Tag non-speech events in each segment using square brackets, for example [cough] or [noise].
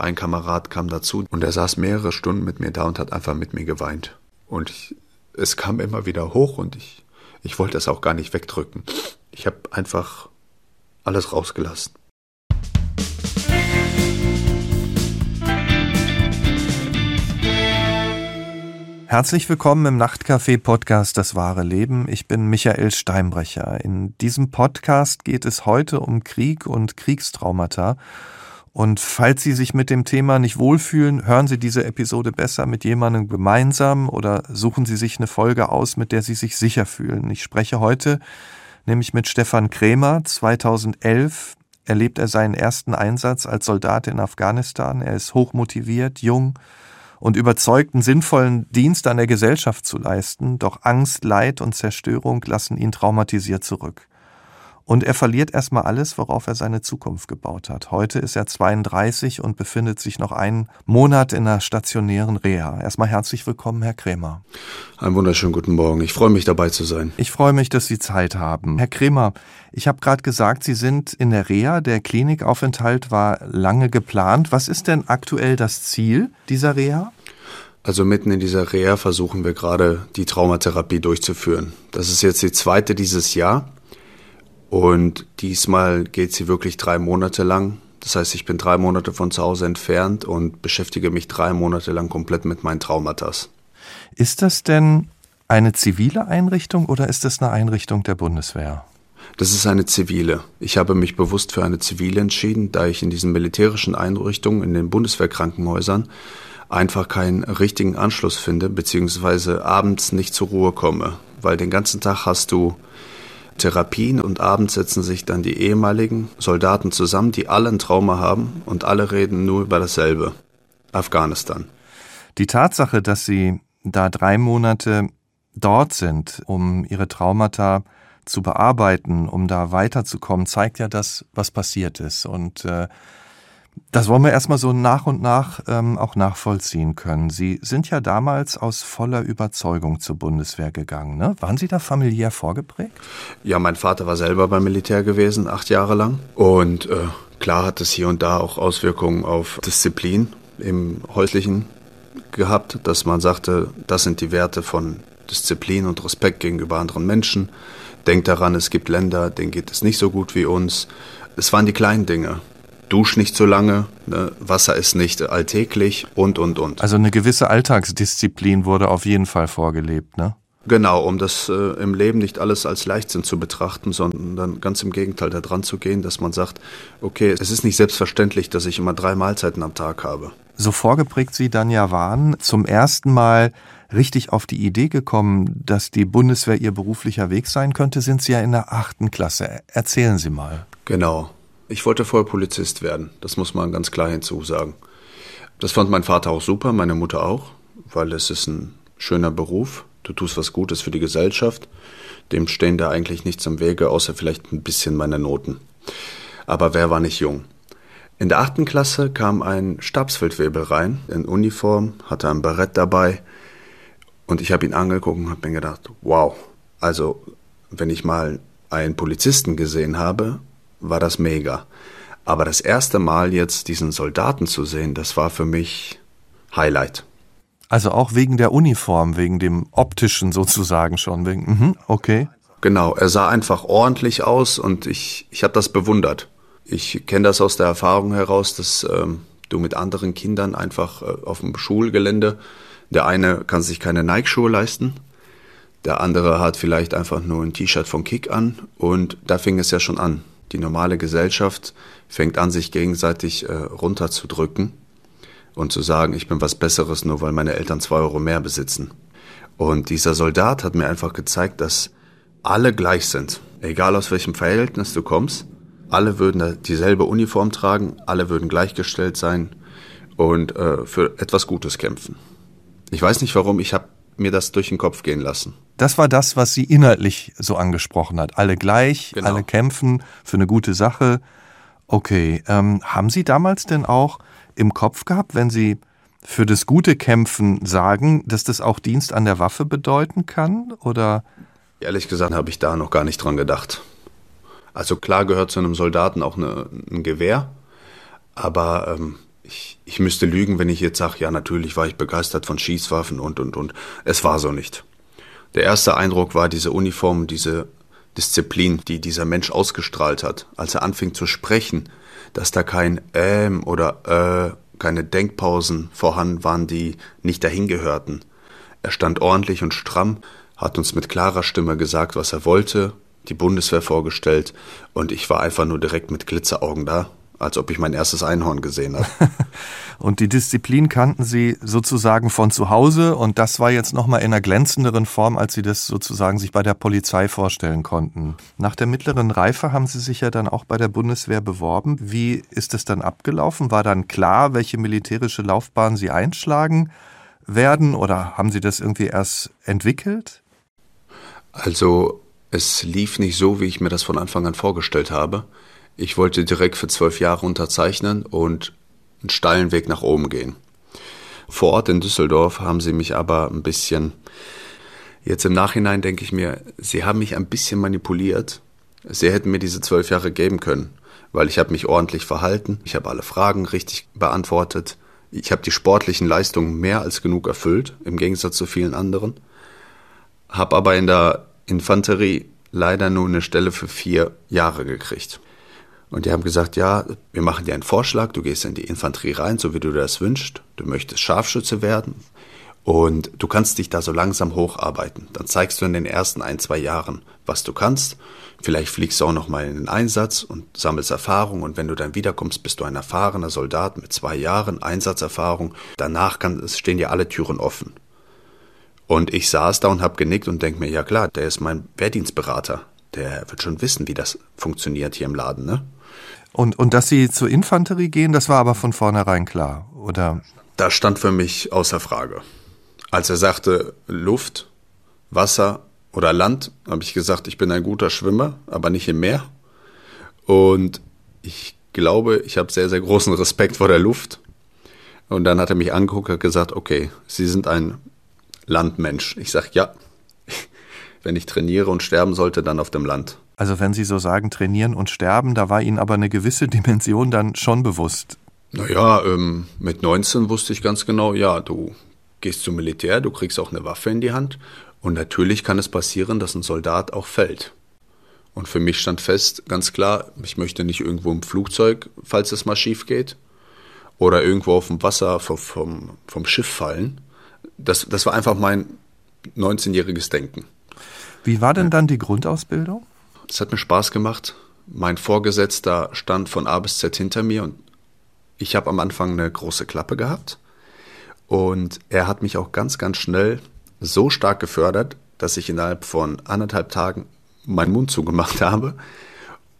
Ein Kamerad kam dazu und er saß mehrere Stunden mit mir da und hat einfach mit mir geweint. Und ich, es kam immer wieder hoch und ich, ich wollte es auch gar nicht wegdrücken. Ich habe einfach alles rausgelassen. Herzlich willkommen im Nachtcafé-Podcast Das wahre Leben. Ich bin Michael Steinbrecher. In diesem Podcast geht es heute um Krieg und Kriegstraumata. Und falls Sie sich mit dem Thema nicht wohlfühlen, hören Sie diese Episode besser mit jemandem gemeinsam oder suchen Sie sich eine Folge aus, mit der Sie sich sicher fühlen. Ich spreche heute nämlich mit Stefan Krämer. 2011 erlebt er seinen ersten Einsatz als Soldat in Afghanistan. Er ist hochmotiviert, jung und überzeugt, einen sinnvollen Dienst an der Gesellschaft zu leisten. Doch Angst, Leid und Zerstörung lassen ihn traumatisiert zurück. Und er verliert erstmal alles, worauf er seine Zukunft gebaut hat. Heute ist er 32 und befindet sich noch einen Monat in einer stationären Reha. Erstmal herzlich willkommen, Herr Krämer. Einen wunderschönen guten Morgen. Ich freue mich dabei zu sein. Ich freue mich, dass Sie Zeit haben. Herr Krämer, ich habe gerade gesagt, Sie sind in der Reha. Der Klinikaufenthalt war lange geplant. Was ist denn aktuell das Ziel dieser Reha? Also mitten in dieser Reha versuchen wir gerade die Traumatherapie durchzuführen. Das ist jetzt die zweite dieses Jahr. Und diesmal geht sie wirklich drei Monate lang. Das heißt, ich bin drei Monate von zu Hause entfernt und beschäftige mich drei Monate lang komplett mit meinen Traumatas. Ist das denn eine zivile Einrichtung oder ist das eine Einrichtung der Bundeswehr? Das ist eine zivile. Ich habe mich bewusst für eine zivile entschieden, da ich in diesen militärischen Einrichtungen, in den Bundeswehrkrankenhäusern, einfach keinen richtigen Anschluss finde, beziehungsweise abends nicht zur Ruhe komme. Weil den ganzen Tag hast du Therapien und abends setzen sich dann die ehemaligen Soldaten zusammen, die alle ein Trauma haben und alle reden nur über dasselbe. Afghanistan. Die Tatsache, dass Sie da drei Monate dort sind, um Ihre Traumata zu bearbeiten, um da weiterzukommen, zeigt ja das, was passiert ist. Und äh, das wollen wir erstmal so nach und nach ähm, auch nachvollziehen können. Sie sind ja damals aus voller Überzeugung zur Bundeswehr gegangen. Ne? Waren Sie da familiär vorgeprägt? Ja, mein Vater war selber beim Militär gewesen, acht Jahre lang. Und äh, klar hat es hier und da auch Auswirkungen auf Disziplin im häuslichen gehabt, dass man sagte, das sind die Werte von Disziplin und Respekt gegenüber anderen Menschen. Denkt daran, es gibt Länder, denen geht es nicht so gut wie uns. Es waren die kleinen Dinge dusch nicht so lange, ne? Wasser ist nicht alltäglich und, und, und. Also eine gewisse Alltagsdisziplin wurde auf jeden Fall vorgelebt, ne? Genau, um das äh, im Leben nicht alles als Leichtsinn zu betrachten, sondern ganz im Gegenteil da dran zu gehen, dass man sagt, okay, es ist nicht selbstverständlich, dass ich immer drei Mahlzeiten am Tag habe. So vorgeprägt Sie dann ja waren, zum ersten Mal richtig auf die Idee gekommen, dass die Bundeswehr Ihr beruflicher Weg sein könnte, sind Sie ja in der achten Klasse. Erzählen Sie mal. Genau. Ich wollte vorher Polizist werden, das muss man ganz klar hinzusagen. Das fand mein Vater auch super, meine Mutter auch, weil es ist ein schöner Beruf. Du tust was Gutes für die Gesellschaft. Dem stehen da eigentlich nichts im Wege, außer vielleicht ein bisschen meine Noten. Aber wer war nicht jung? In der achten Klasse kam ein Stabsfeldwebel rein, in Uniform, hatte ein Barett dabei. Und ich habe ihn angeguckt und habe mir gedacht, wow, also wenn ich mal einen Polizisten gesehen habe, war das mega. Aber das erste Mal jetzt diesen Soldaten zu sehen, das war für mich Highlight. Also auch wegen der Uniform, wegen dem optischen sozusagen schon. Wegen, mhm, okay. Genau, er sah einfach ordentlich aus und ich, ich habe das bewundert. Ich kenne das aus der Erfahrung heraus, dass ähm, du mit anderen Kindern einfach äh, auf dem Schulgelände, der eine kann sich keine Nike-Schuhe leisten, der andere hat vielleicht einfach nur ein T-Shirt von Kick an und da fing es ja schon an. Die normale Gesellschaft fängt an, sich gegenseitig äh, runterzudrücken und zu sagen, ich bin was Besseres, nur weil meine Eltern zwei Euro mehr besitzen. Und dieser Soldat hat mir einfach gezeigt, dass alle gleich sind. Egal aus welchem Verhältnis du kommst, alle würden dieselbe Uniform tragen, alle würden gleichgestellt sein und äh, für etwas Gutes kämpfen. Ich weiß nicht warum, ich habe mir das durch den Kopf gehen lassen. Das war das, was sie inhaltlich so angesprochen hat. Alle gleich, genau. alle kämpfen für eine gute Sache. Okay, ähm, haben Sie damals denn auch im Kopf gehabt, wenn Sie für das gute Kämpfen sagen, dass das auch Dienst an der Waffe bedeuten kann? Oder? Ehrlich gesagt habe ich da noch gar nicht dran gedacht. Also klar gehört zu einem Soldaten auch eine, ein Gewehr, aber ähm, ich, ich müsste lügen, wenn ich jetzt sage, ja, natürlich war ich begeistert von Schießwaffen und, und, und. Es war so nicht. Der erste Eindruck war diese Uniform, diese Disziplin, die dieser Mensch ausgestrahlt hat, als er anfing zu sprechen, dass da kein ähm oder äh, keine Denkpausen vorhanden waren, die nicht dahin gehörten. Er stand ordentlich und stramm, hat uns mit klarer Stimme gesagt, was er wollte, die Bundeswehr vorgestellt, und ich war einfach nur direkt mit Glitzeraugen da als ob ich mein erstes Einhorn gesehen habe. [laughs] und die Disziplin kannten Sie sozusagen von zu Hause und das war jetzt nochmal in einer glänzenderen Form, als Sie das sozusagen sich bei der Polizei vorstellen konnten. Nach der mittleren Reife haben Sie sich ja dann auch bei der Bundeswehr beworben. Wie ist es dann abgelaufen? War dann klar, welche militärische Laufbahn Sie einschlagen werden oder haben Sie das irgendwie erst entwickelt? Also es lief nicht so, wie ich mir das von Anfang an vorgestellt habe. Ich wollte direkt für zwölf Jahre unterzeichnen und einen steilen Weg nach oben gehen. Vor Ort in Düsseldorf haben sie mich aber ein bisschen, jetzt im Nachhinein denke ich mir, sie haben mich ein bisschen manipuliert. Sie hätten mir diese zwölf Jahre geben können, weil ich habe mich ordentlich verhalten, ich habe alle Fragen richtig beantwortet, ich habe die sportlichen Leistungen mehr als genug erfüllt, im Gegensatz zu vielen anderen, habe aber in der Infanterie leider nur eine Stelle für vier Jahre gekriegt. Und die haben gesagt, ja, wir machen dir einen Vorschlag, du gehst in die Infanterie rein, so wie du das wünschst. Du möchtest Scharfschütze werden und du kannst dich da so langsam hocharbeiten. Dann zeigst du in den ersten ein, zwei Jahren, was du kannst. Vielleicht fliegst du auch noch mal in den Einsatz und sammelst Erfahrung und wenn du dann wiederkommst, bist du ein erfahrener Soldat mit zwei Jahren Einsatzerfahrung. Danach kann, stehen dir alle Türen offen. Und ich saß da und habe genickt und denk mir, ja klar, der ist mein Wehrdienstberater. Der wird schon wissen, wie das funktioniert hier im Laden, ne? Und, und dass Sie zur Infanterie gehen, das war aber von vornherein klar, oder? Das stand für mich außer Frage. Als er sagte Luft, Wasser oder Land, habe ich gesagt, ich bin ein guter Schwimmer, aber nicht im Meer. Und ich glaube, ich habe sehr, sehr großen Respekt vor der Luft. Und dann hat er mich angeguckt und gesagt, okay, Sie sind ein Landmensch. Ich sage, ja, [laughs] wenn ich trainiere und sterben sollte, dann auf dem Land. Also wenn Sie so sagen, trainieren und sterben, da war Ihnen aber eine gewisse Dimension dann schon bewusst. Naja, ähm, mit 19 wusste ich ganz genau, ja, du gehst zum Militär, du kriegst auch eine Waffe in die Hand und natürlich kann es passieren, dass ein Soldat auch fällt. Und für mich stand fest, ganz klar, ich möchte nicht irgendwo im Flugzeug, falls es mal schief geht, oder irgendwo auf dem Wasser vom, vom, vom Schiff fallen. Das, das war einfach mein 19-jähriges Denken. Wie war denn dann die Grundausbildung? Es hat mir Spaß gemacht. Mein Vorgesetzter stand von A bis Z hinter mir und ich habe am Anfang eine große Klappe gehabt. Und er hat mich auch ganz, ganz schnell so stark gefördert, dass ich innerhalb von anderthalb Tagen meinen Mund zugemacht [laughs] habe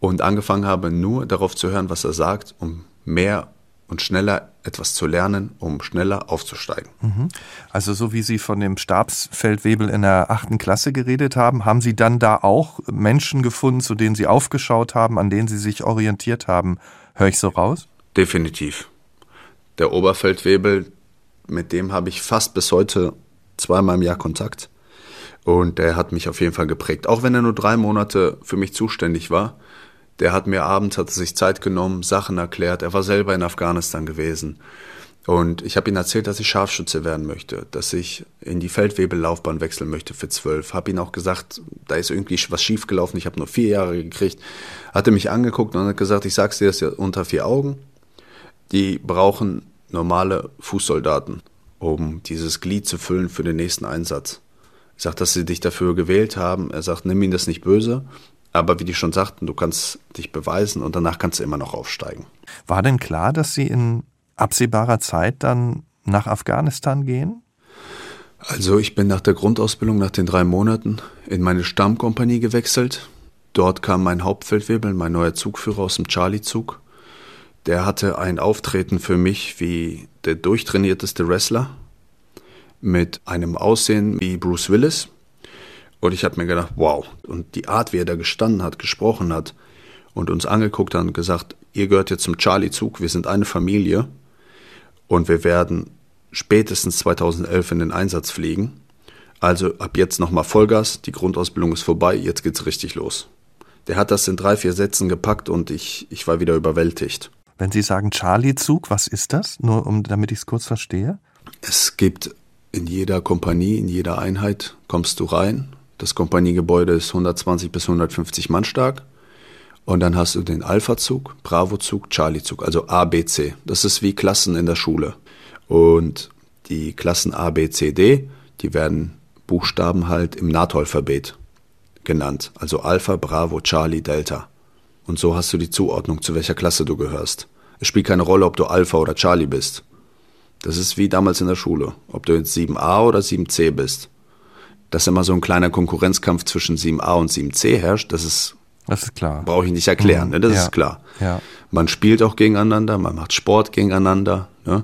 und angefangen habe, nur darauf zu hören, was er sagt, um mehr und schneller etwas zu lernen, um schneller aufzusteigen. Mhm. Also so wie Sie von dem Stabsfeldwebel in der achten Klasse geredet haben, haben Sie dann da auch Menschen gefunden, zu denen Sie aufgeschaut haben, an denen Sie sich orientiert haben? Höre ich so raus? Definitiv. Der Oberfeldwebel, mit dem habe ich fast bis heute zweimal im Jahr Kontakt. Und der hat mich auf jeden Fall geprägt. Auch wenn er nur drei Monate für mich zuständig war, der hat mir abends, hat sich Zeit genommen, Sachen erklärt. Er war selber in Afghanistan gewesen. Und ich habe ihm erzählt, dass ich Scharfschütze werden möchte, dass ich in die Feldwebellaufbahn wechseln möchte für zwölf. Habe ihm auch gesagt, da ist irgendwie was schiefgelaufen. Ich habe nur vier Jahre gekriegt. Hatte mich angeguckt und hat gesagt, ich sag's dir das ja unter vier Augen. Die brauchen normale Fußsoldaten, um dieses Glied zu füllen für den nächsten Einsatz. Ich sage, dass sie dich dafür gewählt haben. Er sagt, nimm ihn das nicht böse. Aber wie die schon sagten, du kannst dich beweisen und danach kannst du immer noch aufsteigen. War denn klar, dass Sie in absehbarer Zeit dann nach Afghanistan gehen? Also ich bin nach der Grundausbildung, nach den drei Monaten, in meine Stammkompanie gewechselt. Dort kam mein Hauptfeldwebel, mein neuer Zugführer aus dem Charlie-Zug. Der hatte ein Auftreten für mich wie der durchtrainierteste Wrestler mit einem Aussehen wie Bruce Willis. Und ich habe mir gedacht, wow. Und die Art, wie er da gestanden hat, gesprochen hat und uns angeguckt hat und gesagt, ihr gehört jetzt zum Charlie-Zug, wir sind eine Familie und wir werden spätestens 2011 in den Einsatz fliegen. Also ab jetzt nochmal Vollgas, die Grundausbildung ist vorbei, jetzt geht's richtig los. Der hat das in drei, vier Sätzen gepackt und ich, ich war wieder überwältigt. Wenn Sie sagen Charlie-Zug, was ist das? Nur um, damit ich es kurz verstehe. Es gibt in jeder Kompanie, in jeder Einheit kommst du rein. Das Kompaniegebäude ist 120 bis 150 Mann stark. Und dann hast du den Alpha-Zug, Bravo-Zug, Charlie-Zug, also A, B, C. Das ist wie Klassen in der Schule. Und die Klassen A, B, C, D, die werden Buchstaben halt im NATO-Alphabet genannt. Also Alpha, Bravo, Charlie, Delta. Und so hast du die Zuordnung, zu welcher Klasse du gehörst. Es spielt keine Rolle, ob du Alpha oder Charlie bist. Das ist wie damals in der Schule, ob du jetzt 7a oder 7c bist. Dass immer so ein kleiner Konkurrenzkampf zwischen 7a und 7c herrscht, das ist das ist klar. Brauche ich nicht erklären, mhm. ne? das ja. ist klar. Ja. Man spielt auch gegeneinander, man macht Sport gegeneinander, ne?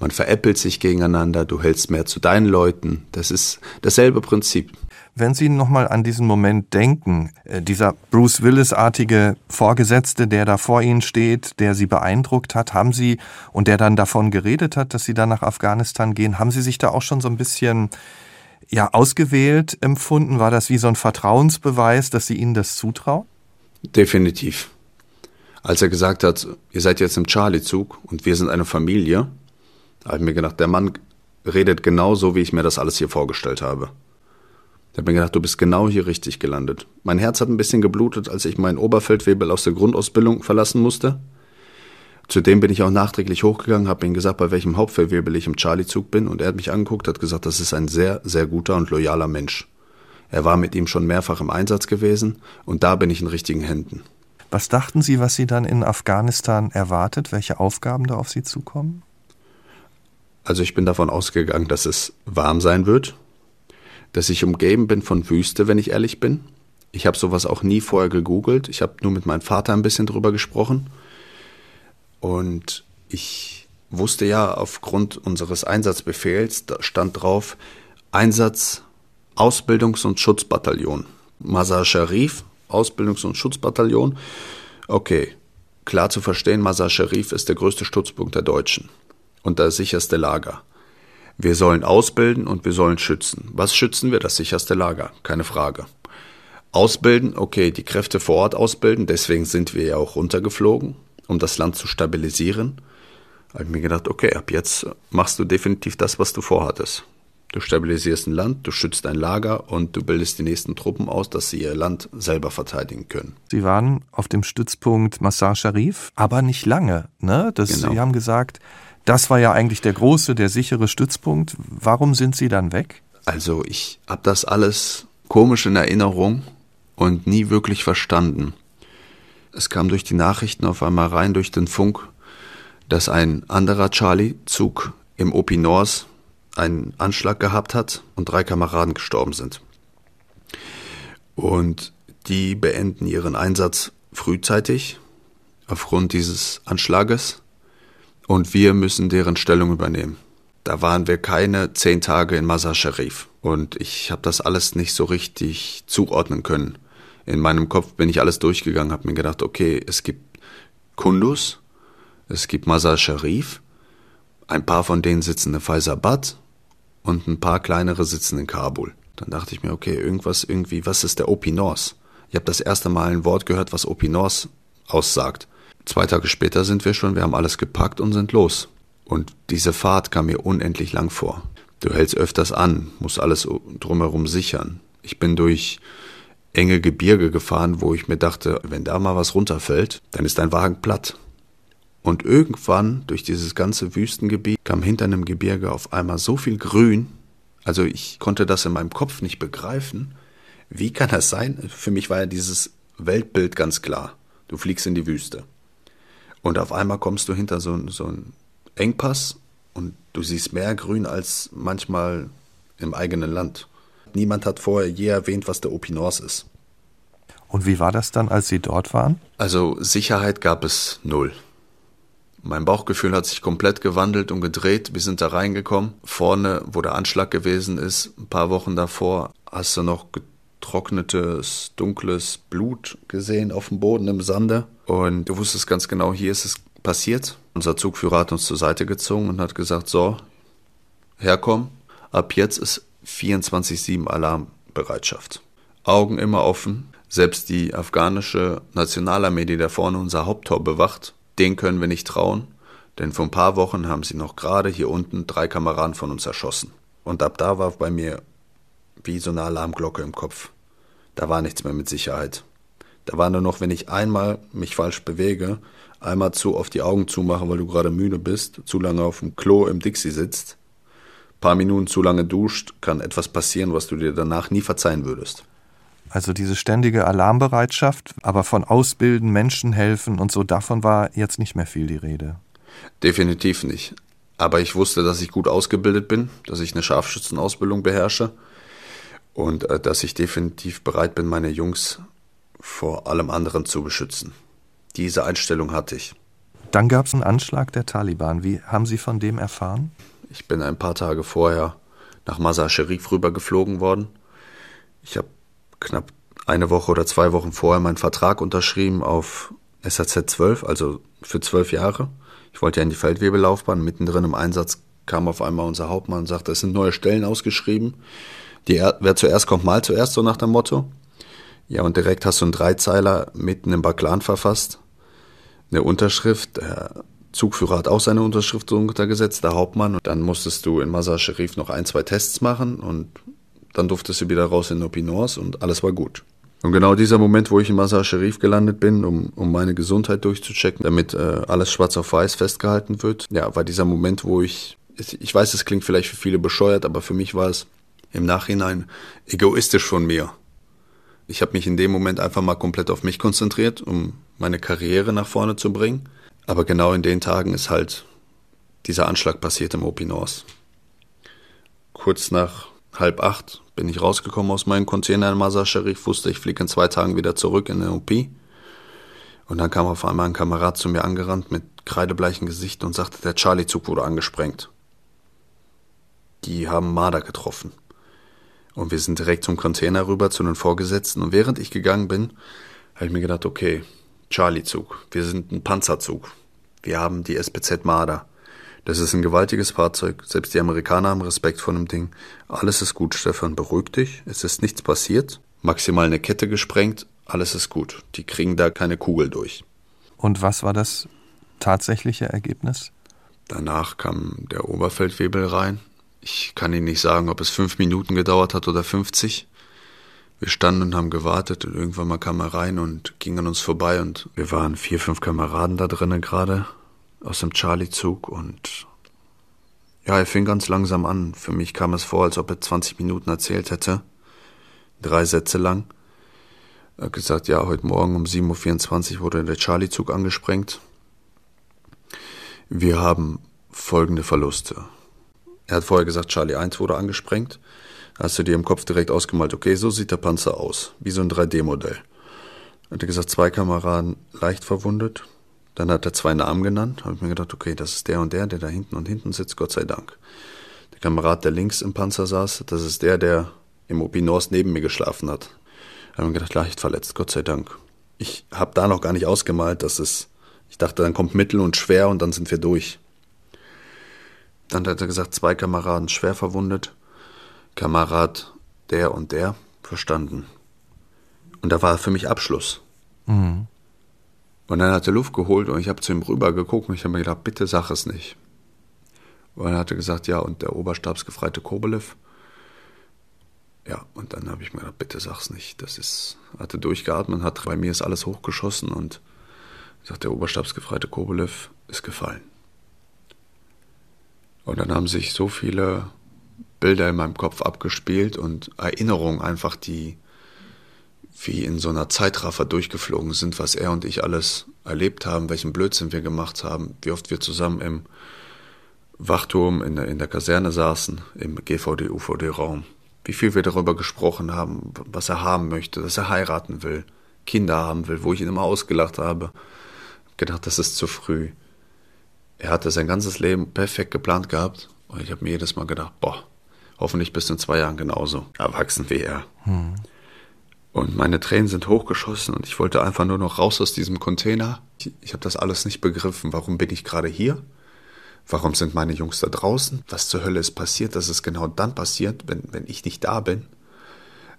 man veräppelt sich gegeneinander, du hältst mehr zu deinen Leuten. Das ist dasselbe Prinzip. Wenn Sie nochmal an diesen Moment denken, äh, dieser Bruce Willis-artige Vorgesetzte, der da vor Ihnen steht, der Sie beeindruckt hat, haben Sie, und der dann davon geredet hat, dass Sie da nach Afghanistan gehen, haben Sie sich da auch schon so ein bisschen ja, ausgewählt empfunden? War das wie so ein Vertrauensbeweis, dass Sie ihnen das zutrauen? Definitiv. Als er gesagt hat, ihr seid jetzt im Charlie-Zug und wir sind eine Familie, habe ich mir gedacht, der Mann redet genau so, wie ich mir das alles hier vorgestellt habe. Ich habe mir gedacht, du bist genau hier richtig gelandet. Mein Herz hat ein bisschen geblutet, als ich meinen Oberfeldwebel aus der Grundausbildung verlassen musste. Zudem bin ich auch nachträglich hochgegangen, habe ihm gesagt, bei welchem Hauptfeldwebel ich im Charlie-Zug bin und er hat mich angeguckt, hat gesagt, das ist ein sehr, sehr guter und loyaler Mensch. Er war mit ihm schon mehrfach im Einsatz gewesen und da bin ich in richtigen Händen. Was dachten Sie, was Sie dann in Afghanistan erwartet? Welche Aufgaben da auf Sie zukommen? Also ich bin davon ausgegangen, dass es warm sein wird, dass ich umgeben bin von Wüste, wenn ich ehrlich bin. Ich habe sowas auch nie vorher gegoogelt. Ich habe nur mit meinem Vater ein bisschen drüber gesprochen. Und ich wusste ja aufgrund unseres Einsatzbefehls, da stand drauf Einsatz Ausbildungs- und Schutzbataillon. Mazar Sharif, Ausbildungs- und Schutzbataillon. Okay, klar zu verstehen, Mazar Sharif ist der größte Stützpunkt der Deutschen und das sicherste Lager. Wir sollen ausbilden und wir sollen schützen. Was schützen wir? Das sicherste Lager, keine Frage. Ausbilden, okay, die Kräfte vor Ort ausbilden, deswegen sind wir ja auch runtergeflogen, um das Land zu stabilisieren. Habe ich mir gedacht, okay, ab jetzt machst du definitiv das, was du vorhattest. Du stabilisierst ein Land, du schützt ein Lager und du bildest die nächsten Truppen aus, dass sie ihr Land selber verteidigen können. Sie waren auf dem Stützpunkt Massar Sharif, aber nicht lange. Ne? Das, genau. Sie haben gesagt, das war ja eigentlich der große, der sichere Stützpunkt. Warum sind Sie dann weg? Also ich habe das alles komisch in Erinnerung und nie wirklich verstanden. Es kam durch die Nachrichten auf einmal rein, durch den Funk, dass ein anderer Charlie-Zug im Opinors einen Anschlag gehabt hat und drei Kameraden gestorben sind. Und die beenden ihren Einsatz frühzeitig aufgrund dieses Anschlages und wir müssen deren Stellung übernehmen. Da waren wir keine zehn Tage in Mazar Sharif und ich habe das alles nicht so richtig zuordnen können. In meinem Kopf bin ich alles durchgegangen, habe mir gedacht, okay, es gibt Kundus, es gibt Mazar Sharif, ein paar von denen sitzen in Faisabad und ein paar kleinere sitzen in Kabul. Dann dachte ich mir, okay, irgendwas irgendwie, was ist der Opinors? Ich habe das erste Mal ein Wort gehört, was Opinors aussagt. Zwei Tage später sind wir schon, wir haben alles gepackt und sind los. Und diese Fahrt kam mir unendlich lang vor. Du hältst öfters an, musst alles drumherum sichern. Ich bin durch enge Gebirge gefahren, wo ich mir dachte, wenn da mal was runterfällt, dann ist dein Wagen platt. Und irgendwann durch dieses ganze Wüstengebiet kam hinter einem Gebirge auf einmal so viel Grün, also ich konnte das in meinem Kopf nicht begreifen. Wie kann das sein? Für mich war ja dieses Weltbild ganz klar. Du fliegst in die Wüste. Und auf einmal kommst du hinter so, so einen Engpass und du siehst mehr Grün als manchmal im eigenen Land. Niemand hat vorher je erwähnt, was der Opinors ist. Und wie war das dann, als Sie dort waren? Also Sicherheit gab es null. Mein Bauchgefühl hat sich komplett gewandelt und gedreht. Wir sind da reingekommen. Vorne, wo der Anschlag gewesen ist, ein paar Wochen davor, hast du noch getrocknetes, dunkles Blut gesehen auf dem Boden im Sande. Und du wusstest ganz genau, hier ist es passiert. Unser Zugführer hat uns zur Seite gezogen und hat gesagt, so, herkommen. Ab jetzt ist 24-7 Alarmbereitschaft. Augen immer offen. Selbst die afghanische Nationalarmee, die da vorne unser Haupttor bewacht, den können wir nicht trauen, denn vor ein paar Wochen haben sie noch gerade hier unten drei Kameraden von uns erschossen. Und ab da war bei mir wie so eine Alarmglocke im Kopf. Da war nichts mehr mit Sicherheit. Da war nur noch, wenn ich einmal mich falsch bewege, einmal zu oft die Augen zumache, weil du gerade müde bist, zu lange auf dem Klo im Dixie sitzt, paar Minuten zu lange duscht, kann etwas passieren, was du dir danach nie verzeihen würdest. Also diese ständige Alarmbereitschaft, aber von Ausbilden, Menschen helfen und so, davon war jetzt nicht mehr viel die Rede. Definitiv nicht. Aber ich wusste, dass ich gut ausgebildet bin, dass ich eine Scharfschützenausbildung beherrsche und äh, dass ich definitiv bereit bin, meine Jungs vor allem anderen zu beschützen. Diese Einstellung hatte ich. Dann gab es einen Anschlag der Taliban. Wie haben Sie von dem erfahren? Ich bin ein paar Tage vorher nach Mazar Sharif rübergeflogen worden. Ich habe knapp eine Woche oder zwei Wochen vorher meinen Vertrag unterschrieben auf SAZ 12, also für zwölf Jahre. Ich wollte ja in die Feldwebelaufbahn. Mittendrin im Einsatz kam auf einmal unser Hauptmann und sagte, es sind neue Stellen ausgeschrieben. Die, wer zuerst kommt, mal zuerst, so nach dem Motto. Ja, und direkt hast du einen Dreizeiler mitten im Baklan verfasst. Eine Unterschrift. Der Zugführer hat auch seine Unterschrift untergesetzt, der Hauptmann. Und dann musstest du in Mazar Sharif noch ein, zwei Tests machen und dann durftest du wieder raus in Opinors und alles war gut. Und genau dieser Moment, wo ich in Mazar Sharif gelandet bin, um, um meine Gesundheit durchzuchecken, damit äh, alles schwarz auf weiß festgehalten wird, ja, war dieser Moment, wo ich, ich weiß, es klingt vielleicht für viele bescheuert, aber für mich war es im Nachhinein egoistisch von mir. Ich habe mich in dem Moment einfach mal komplett auf mich konzentriert, um meine Karriere nach vorne zu bringen. Aber genau in den Tagen ist halt dieser Anschlag passiert im Opinors. Kurz nach halb acht bin ich rausgekommen aus meinem Container in Mazar Sharif, wusste, ich fliege in zwei Tagen wieder zurück in den OP. Und dann kam auf einmal ein Kamerad zu mir angerannt mit kreidebleichen Gesicht und sagte, der Charlie-Zug wurde angesprengt. Die haben Marder getroffen. Und wir sind direkt zum Container rüber zu den Vorgesetzten. Und während ich gegangen bin, habe ich mir gedacht, okay, Charlie-Zug, wir sind ein Panzerzug. Wir haben die SPZ Marder. Das ist ein gewaltiges Fahrzeug. Selbst die Amerikaner haben Respekt vor dem Ding. Alles ist gut, Stefan. Beruhig dich. Es ist nichts passiert. Maximal eine Kette gesprengt. Alles ist gut. Die kriegen da keine Kugel durch. Und was war das tatsächliche Ergebnis? Danach kam der Oberfeldwebel rein. Ich kann Ihnen nicht sagen, ob es fünf Minuten gedauert hat oder 50. Wir standen und haben gewartet und irgendwann mal kam er rein und ging an uns vorbei und wir waren vier, fünf Kameraden da drinnen gerade aus dem Charlie-Zug und ja, er fing ganz langsam an. Für mich kam es vor, als ob er 20 Minuten erzählt hätte. Drei Sätze lang. Er hat gesagt, ja, heute Morgen um 7.24 Uhr wurde der Charlie-Zug angesprengt. Wir haben folgende Verluste. Er hat vorher gesagt, Charlie 1 wurde angesprengt. Hast du dir im Kopf direkt ausgemalt, okay, so sieht der Panzer aus. Wie so ein 3D-Modell. Er hat gesagt, zwei Kameraden leicht verwundet, dann hat er zwei Namen genannt. Habe ich mir gedacht, okay, das ist der und der, der da hinten und hinten sitzt, Gott sei Dank. Der Kamerad, der links im Panzer saß, das ist der, der im OP North neben mir geschlafen hat. Habe mir gedacht, leicht verletzt, Gott sei Dank. Ich habe da noch gar nicht ausgemalt, dass es, ich dachte, dann kommt mittel und schwer und dann sind wir durch. Dann hat er gesagt, zwei Kameraden schwer verwundet, Kamerad der und der, verstanden. Und da war für mich Abschluss. Mhm. Und dann hat er Luft geholt und ich habe zu ihm rüber geguckt und ich habe mir gedacht, bitte sag es nicht. Und dann hat er gesagt, ja, und der Oberstabsgefreite Kobelev. Ja, und dann habe ich mir gedacht, bitte sag's nicht. Das ist, hatte durchgeatmet, hat bei mir ist alles hochgeschossen und sagt, der Oberstabsgefreite Kobelev ist gefallen. Und dann haben sich so viele Bilder in meinem Kopf abgespielt und Erinnerungen einfach, die wie in so einer Zeitraffer durchgeflogen sind, was er und ich alles erlebt haben, welchen Blödsinn wir gemacht haben, wie oft wir zusammen im Wachturm in der, in der Kaserne saßen, im GVD-UVD-Raum, wie viel wir darüber gesprochen haben, was er haben möchte, dass er heiraten will, Kinder haben will, wo ich ihn immer ausgelacht habe. Gedacht, das ist zu früh. Er hatte sein ganzes Leben perfekt geplant gehabt und ich habe mir jedes Mal gedacht, boah, hoffentlich bist du in zwei Jahren genauso erwachsen wie er. Hm. Und meine Tränen sind hochgeschossen und ich wollte einfach nur noch raus aus diesem Container. Ich, ich habe das alles nicht begriffen. Warum bin ich gerade hier? Warum sind meine Jungs da draußen? Was zur Hölle ist passiert, dass es genau dann passiert, wenn, wenn ich nicht da bin?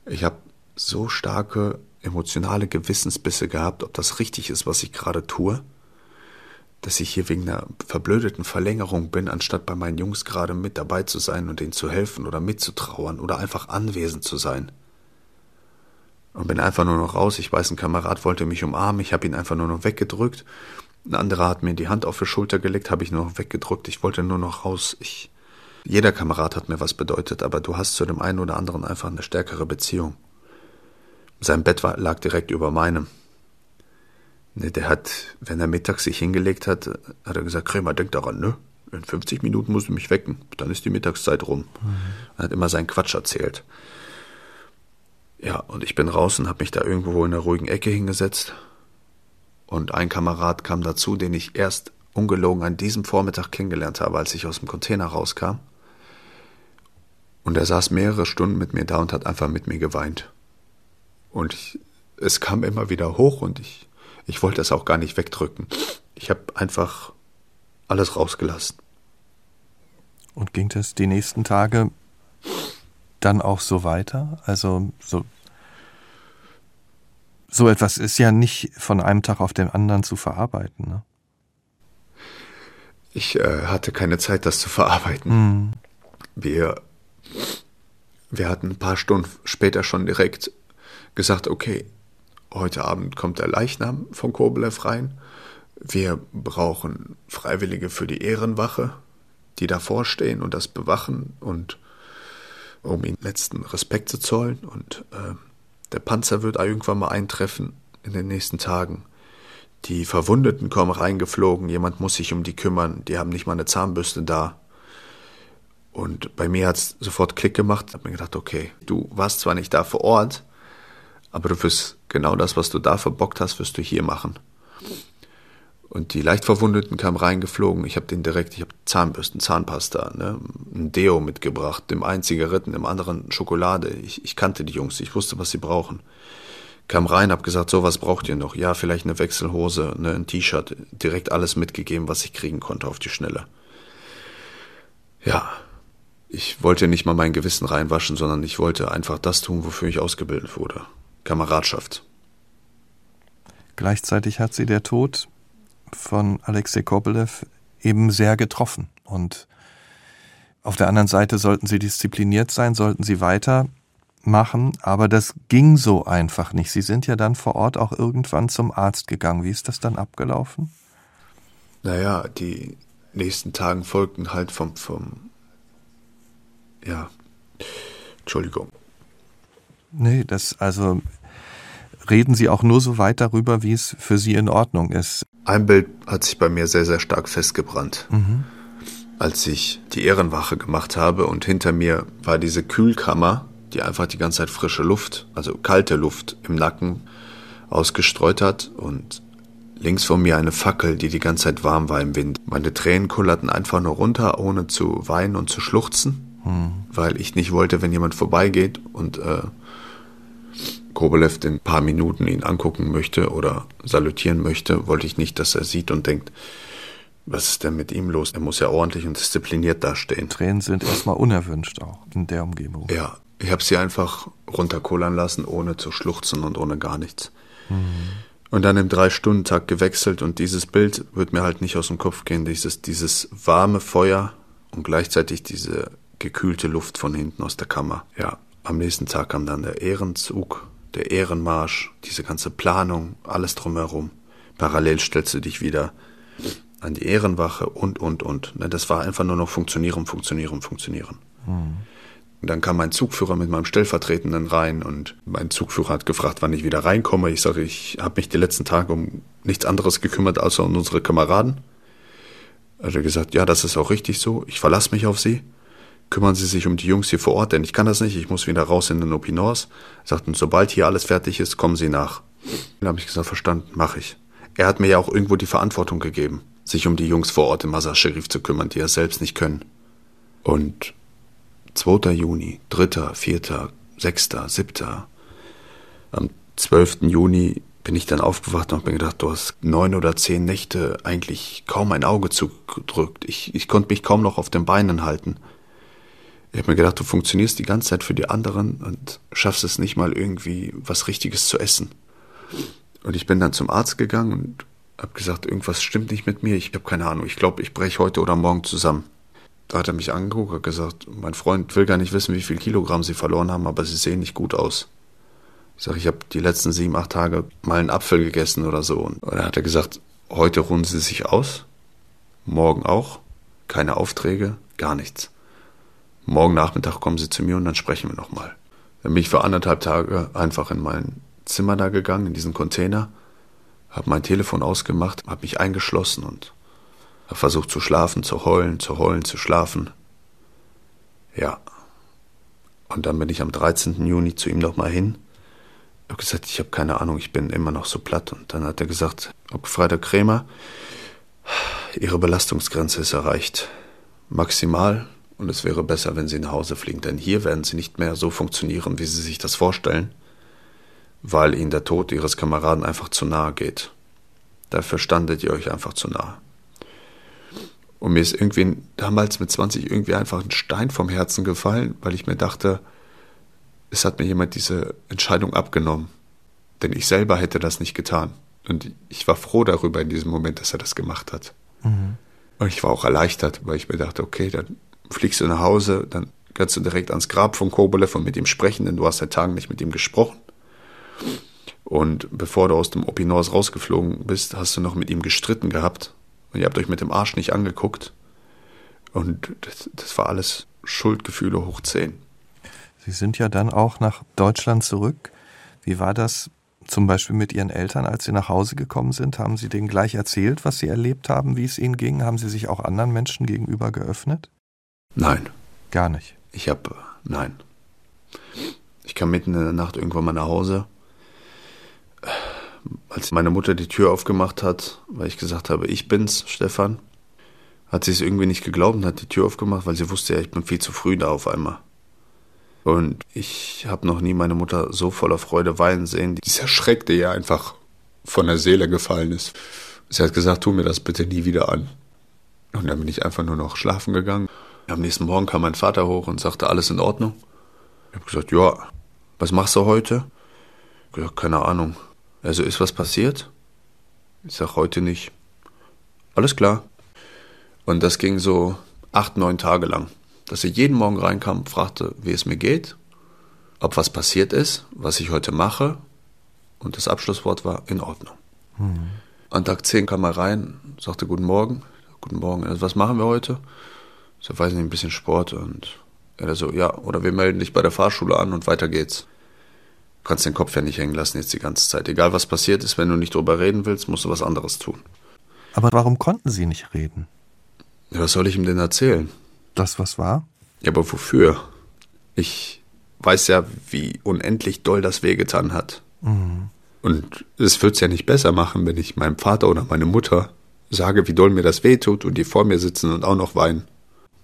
Ich habe so starke emotionale Gewissensbisse gehabt, ob das richtig ist, was ich gerade tue. Dass ich hier wegen einer verblödeten Verlängerung bin, anstatt bei meinen Jungs gerade mit dabei zu sein und ihnen zu helfen oder mitzutrauern oder einfach anwesend zu sein. Und bin einfach nur noch raus. Ich weiß, ein Kamerad wollte mich umarmen, ich habe ihn einfach nur noch weggedrückt. Ein anderer hat mir die Hand auf die Schulter gelegt, habe ich nur noch weggedrückt. Ich wollte nur noch raus. Ich, jeder Kamerad hat mir was bedeutet, aber du hast zu dem einen oder anderen einfach eine stärkere Beziehung. Sein Bett war, lag direkt über meinem. Ne, der hat, wenn er mittags sich hingelegt hat, hat er gesagt, Krämer, denk daran, ne? In 50 Minuten musst du mich wecken, dann ist die Mittagszeit rum. Mhm. Er hat immer seinen Quatsch erzählt. Ja, und ich bin raus und habe mich da irgendwo in einer ruhigen Ecke hingesetzt. Und ein Kamerad kam dazu, den ich erst ungelogen an diesem Vormittag kennengelernt habe, als ich aus dem Container rauskam. Und er saß mehrere Stunden mit mir da und hat einfach mit mir geweint. Und ich, es kam immer wieder hoch und ich ich wollte es auch gar nicht wegdrücken. Ich habe einfach alles rausgelassen. Und ging das die nächsten Tage dann auch so weiter? Also so so etwas ist ja nicht von einem Tag auf den anderen zu verarbeiten. Ne? Ich äh, hatte keine Zeit, das zu verarbeiten. Mhm. Wir, wir hatten ein paar Stunden später schon direkt gesagt, okay, Heute Abend kommt der Leichnam von Kobelew rein. Wir brauchen Freiwillige für die Ehrenwache, die davor stehen und das bewachen und um ihm letzten Respekt zu zollen. Und äh, der Panzer wird irgendwann mal eintreffen in den nächsten Tagen. Die Verwundeten kommen reingeflogen, jemand muss sich um die kümmern, die haben nicht mal eine Zahnbürste da. Und bei mir hat es sofort Klick gemacht, hab mir gedacht, okay, du warst zwar nicht da vor Ort, aber du wirst genau das, was du da verbockt hast, wirst du hier machen. Und die Leichtverwundeten kamen reingeflogen. Ich habe den direkt, ich habe Zahnbürsten, Zahnpasta, ne, ein Deo mitgebracht, dem einen Zigaretten, dem anderen Schokolade. Ich, ich kannte die Jungs, ich wusste, was sie brauchen. Kam rein, hab gesagt, so was braucht ihr noch? Ja, vielleicht eine Wechselhose, ne, ein T-Shirt, direkt alles mitgegeben, was ich kriegen konnte auf die Schnelle. Ja, ich wollte nicht mal mein Gewissen reinwaschen, sondern ich wollte einfach das tun, wofür ich ausgebildet wurde. Kameradschaft. Gleichzeitig hat sie der Tod von Alexei Kobelev eben sehr getroffen. Und auf der anderen Seite sollten sie diszipliniert sein, sollten sie weitermachen, aber das ging so einfach nicht. Sie sind ja dann vor Ort auch irgendwann zum Arzt gegangen. Wie ist das dann abgelaufen? Naja, die nächsten Tagen folgten halt vom, vom ja, Entschuldigung, Nee, das, also reden Sie auch nur so weit darüber, wie es für Sie in Ordnung ist. Ein Bild hat sich bei mir sehr, sehr stark festgebrannt. Mhm. Als ich die Ehrenwache gemacht habe und hinter mir war diese Kühlkammer, die einfach die ganze Zeit frische Luft, also kalte Luft im Nacken ausgestreut hat und links von mir eine Fackel, die die ganze Zeit warm war im Wind. Meine Tränen kullerten einfach nur runter, ohne zu weinen und zu schluchzen, mhm. weil ich nicht wollte, wenn jemand vorbeigeht und äh, Kobelev in ein paar Minuten ihn angucken möchte oder salutieren möchte, wollte ich nicht, dass er sieht und denkt, was ist denn mit ihm los? Er muss ja ordentlich und diszipliniert dastehen. Tränen sind erstmal unerwünscht auch in der Umgebung. Ja, ich habe sie einfach runterkollern lassen, ohne zu schluchzen und ohne gar nichts. Mhm. Und dann im Drei-Stunden-Tag gewechselt und dieses Bild wird mir halt nicht aus dem Kopf gehen, dieses, dieses warme Feuer und gleichzeitig diese gekühlte Luft von hinten aus der Kammer. Ja, am nächsten Tag kam dann der Ehrenzug der Ehrenmarsch, diese ganze Planung, alles drumherum. Parallel stellst du dich wieder an die Ehrenwache und, und, und. Ne, das war einfach nur noch funktionieren, funktionieren, funktionieren. Mhm. Dann kam mein Zugführer mit meinem Stellvertretenden rein und mein Zugführer hat gefragt, wann ich wieder reinkomme. Ich sage, ich habe mich die letzten Tage um nichts anderes gekümmert, außer um unsere Kameraden. Er hat gesagt, ja, das ist auch richtig so. Ich verlasse mich auf Sie kümmern Sie sich um die Jungs hier vor Ort, denn ich kann das nicht, ich muss wieder raus in den Opinors. Er sagten, sobald hier alles fertig ist, kommen Sie nach. Dann habe ich gesagt, verstanden, mache ich. Er hat mir ja auch irgendwo die Verantwortung gegeben, sich um die Jungs vor Ort im Mazar Sherif zu kümmern, die es selbst nicht können. Und 2. Juni, 3., 4., 6., 7., am 12. Juni bin ich dann aufgewacht und habe mir gedacht, du hast neun oder zehn Nächte eigentlich kaum ein Auge zugedrückt. Ich, ich konnte mich kaum noch auf den Beinen halten. Ich habe mir gedacht, du funktionierst die ganze Zeit für die anderen und schaffst es nicht mal irgendwie was Richtiges zu essen. Und ich bin dann zum Arzt gegangen und Hab gesagt, irgendwas stimmt nicht mit mir. Ich habe keine Ahnung. Ich glaube, ich breche heute oder morgen zusammen. Da hat er mich angeguckt und gesagt, mein Freund will gar nicht wissen, wie viel Kilogramm Sie verloren haben, aber Sie sehen nicht gut aus. Ich sage, ich habe die letzten sieben, acht Tage mal einen Apfel gegessen oder so. Und dann hat er gesagt, heute ruhen Sie sich aus, morgen auch, keine Aufträge, gar nichts. Morgen Nachmittag kommen Sie zu mir und dann sprechen wir nochmal. Dann bin ich für anderthalb Tage einfach in mein Zimmer da gegangen, in diesen Container, habe mein Telefon ausgemacht, habe mich eingeschlossen und habe versucht zu schlafen, zu heulen, zu heulen, zu schlafen. Ja. Und dann bin ich am 13. Juni zu ihm nochmal hin. Ich habe gesagt, ich habe keine Ahnung, ich bin immer noch so platt. Und dann hat er gesagt, Freitag Krämer, Ihre Belastungsgrenze ist erreicht. Maximal. Und es wäre besser, wenn Sie nach Hause fliegen. Denn hier werden Sie nicht mehr so funktionieren, wie Sie sich das vorstellen, weil Ihnen der Tod Ihres Kameraden einfach zu nahe geht. Dafür standet ihr euch einfach zu nahe. Und mir ist irgendwie damals mit 20 irgendwie einfach ein Stein vom Herzen gefallen, weil ich mir dachte, es hat mir jemand diese Entscheidung abgenommen. Denn ich selber hätte das nicht getan. Und ich war froh darüber in diesem Moment, dass er das gemacht hat. Mhm. Und ich war auch erleichtert, weil ich mir dachte, okay, dann fliegst du nach Hause, dann kannst du direkt ans Grab von Kobolev und mit ihm sprechen, denn du hast seit Tagen nicht mit ihm gesprochen. Und bevor du aus dem Opinors rausgeflogen bist, hast du noch mit ihm gestritten gehabt. Und ihr habt euch mit dem Arsch nicht angeguckt. Und das, das war alles Schuldgefühle hoch zehn. Sie sind ja dann auch nach Deutschland zurück. Wie war das zum Beispiel mit Ihren Eltern, als Sie nach Hause gekommen sind? Haben Sie denen gleich erzählt, was Sie erlebt haben, wie es Ihnen ging? Haben Sie sich auch anderen Menschen gegenüber geöffnet? Nein. Gar nicht. Ich habe, nein. Ich kam mitten in der Nacht irgendwann mal nach Hause als meine Mutter die Tür aufgemacht hat, weil ich gesagt habe, ich bin's, Stefan, hat sie es irgendwie nicht geglaubt und hat die Tür aufgemacht, weil sie wusste ja, ich bin viel zu früh da auf einmal. Und ich habe noch nie meine Mutter so voller Freude weinen sehen. Dieser Schreck, der ihr einfach von der Seele gefallen ist. Sie hat gesagt, tu mir das bitte nie wieder an. Und dann bin ich einfach nur noch schlafen gegangen. Am nächsten Morgen kam mein Vater hoch und sagte, alles in Ordnung. Ich habe gesagt, ja, was machst du heute? Ich habe gesagt, keine Ahnung. Also ist was passiert? Ich sag heute nicht. Alles klar. Und das ging so acht, neun Tage lang. Dass er jeden Morgen reinkam, fragte, wie es mir geht, ob was passiert ist, was ich heute mache. Und das Abschlusswort war in Ordnung. Mhm. An Tag 10 kam er rein, sagte Guten Morgen. Guten Morgen. Also, was machen wir heute? Ich so, weiß nicht, ein bisschen Sport. Und er so, ja, oder wir melden dich bei der Fahrschule an und weiter geht's kannst den Kopf ja nicht hängen lassen jetzt die ganze Zeit. Egal was passiert ist, wenn du nicht drüber reden willst, musst du was anderes tun. Aber warum konnten sie nicht reden? Ja, was soll ich ihm denn erzählen? Das, was war? Ja, aber wofür? Ich weiß ja, wie unendlich doll das wehgetan hat. Mhm. Und es wird es ja nicht besser machen, wenn ich meinem Vater oder meine Mutter sage, wie doll mir das wehtut und die vor mir sitzen und auch noch weinen.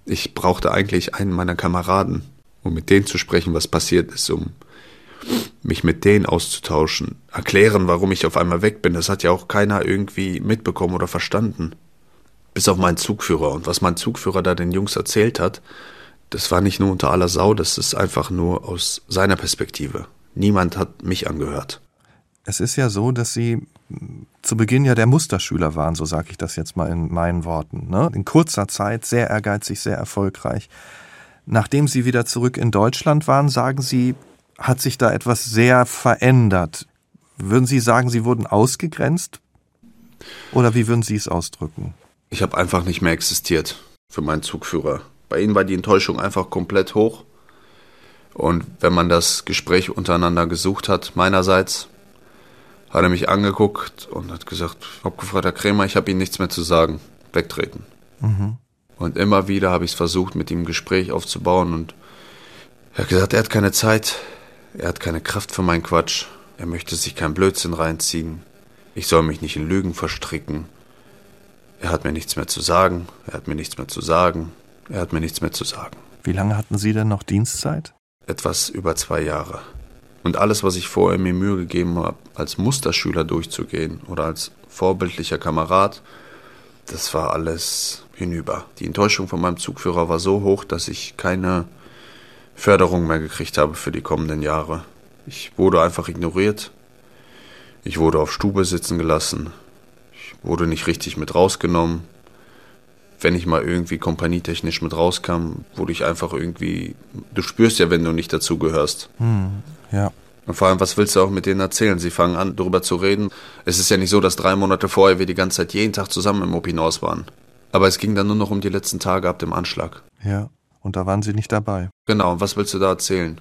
Ich brauchte eigentlich einen meiner Kameraden, um mit denen zu sprechen, was passiert ist, um mich mit denen auszutauschen, erklären, warum ich auf einmal weg bin. Das hat ja auch keiner irgendwie mitbekommen oder verstanden. Bis auf meinen Zugführer. Und was mein Zugführer da den Jungs erzählt hat, das war nicht nur unter aller Sau, das ist einfach nur aus seiner Perspektive. Niemand hat mich angehört. Es ist ja so, dass Sie zu Beginn ja der Musterschüler waren, so sage ich das jetzt mal in meinen Worten. Ne? In kurzer Zeit sehr ehrgeizig, sehr erfolgreich. Nachdem Sie wieder zurück in Deutschland waren, sagen Sie, hat sich da etwas sehr verändert. Würden Sie sagen, Sie wurden ausgegrenzt? Oder wie würden Sie es ausdrücken? Ich habe einfach nicht mehr existiert für meinen Zugführer. Bei Ihnen war die Enttäuschung einfach komplett hoch. Und wenn man das Gespräch untereinander gesucht hat, meinerseits, hat er mich angeguckt und hat gesagt, Hauptgefreiter Krämer, ich habe Ihnen nichts mehr zu sagen. Wegtreten. Mhm. Und immer wieder habe ich es versucht, mit ihm ein Gespräch aufzubauen und er hat gesagt, er hat keine Zeit, er hat keine Kraft für meinen Quatsch. Er möchte sich keinen Blödsinn reinziehen. Ich soll mich nicht in Lügen verstricken. Er hat mir nichts mehr zu sagen. Er hat mir nichts mehr zu sagen. Er hat mir nichts mehr zu sagen. Wie lange hatten Sie denn noch Dienstzeit? Etwas über zwei Jahre. Und alles, was ich vorher mir Mühe gegeben habe, als Musterschüler durchzugehen oder als vorbildlicher Kamerad, das war alles hinüber. Die Enttäuschung von meinem Zugführer war so hoch, dass ich keine Förderung mehr gekriegt habe für die kommenden Jahre. Ich wurde einfach ignoriert. Ich wurde auf Stube sitzen gelassen. Ich wurde nicht richtig mit rausgenommen. Wenn ich mal irgendwie kompanietechnisch mit rauskam, wurde ich einfach irgendwie, du spürst ja, wenn du nicht dazugehörst. Hm, ja. Und vor allem, was willst du auch mit denen erzählen? Sie fangen an, darüber zu reden. Es ist ja nicht so, dass drei Monate vorher wir die ganze Zeit jeden Tag zusammen im Opinors waren. Aber es ging dann nur noch um die letzten Tage ab dem Anschlag. Ja, und da waren Sie nicht dabei. Genau, was willst du da erzählen?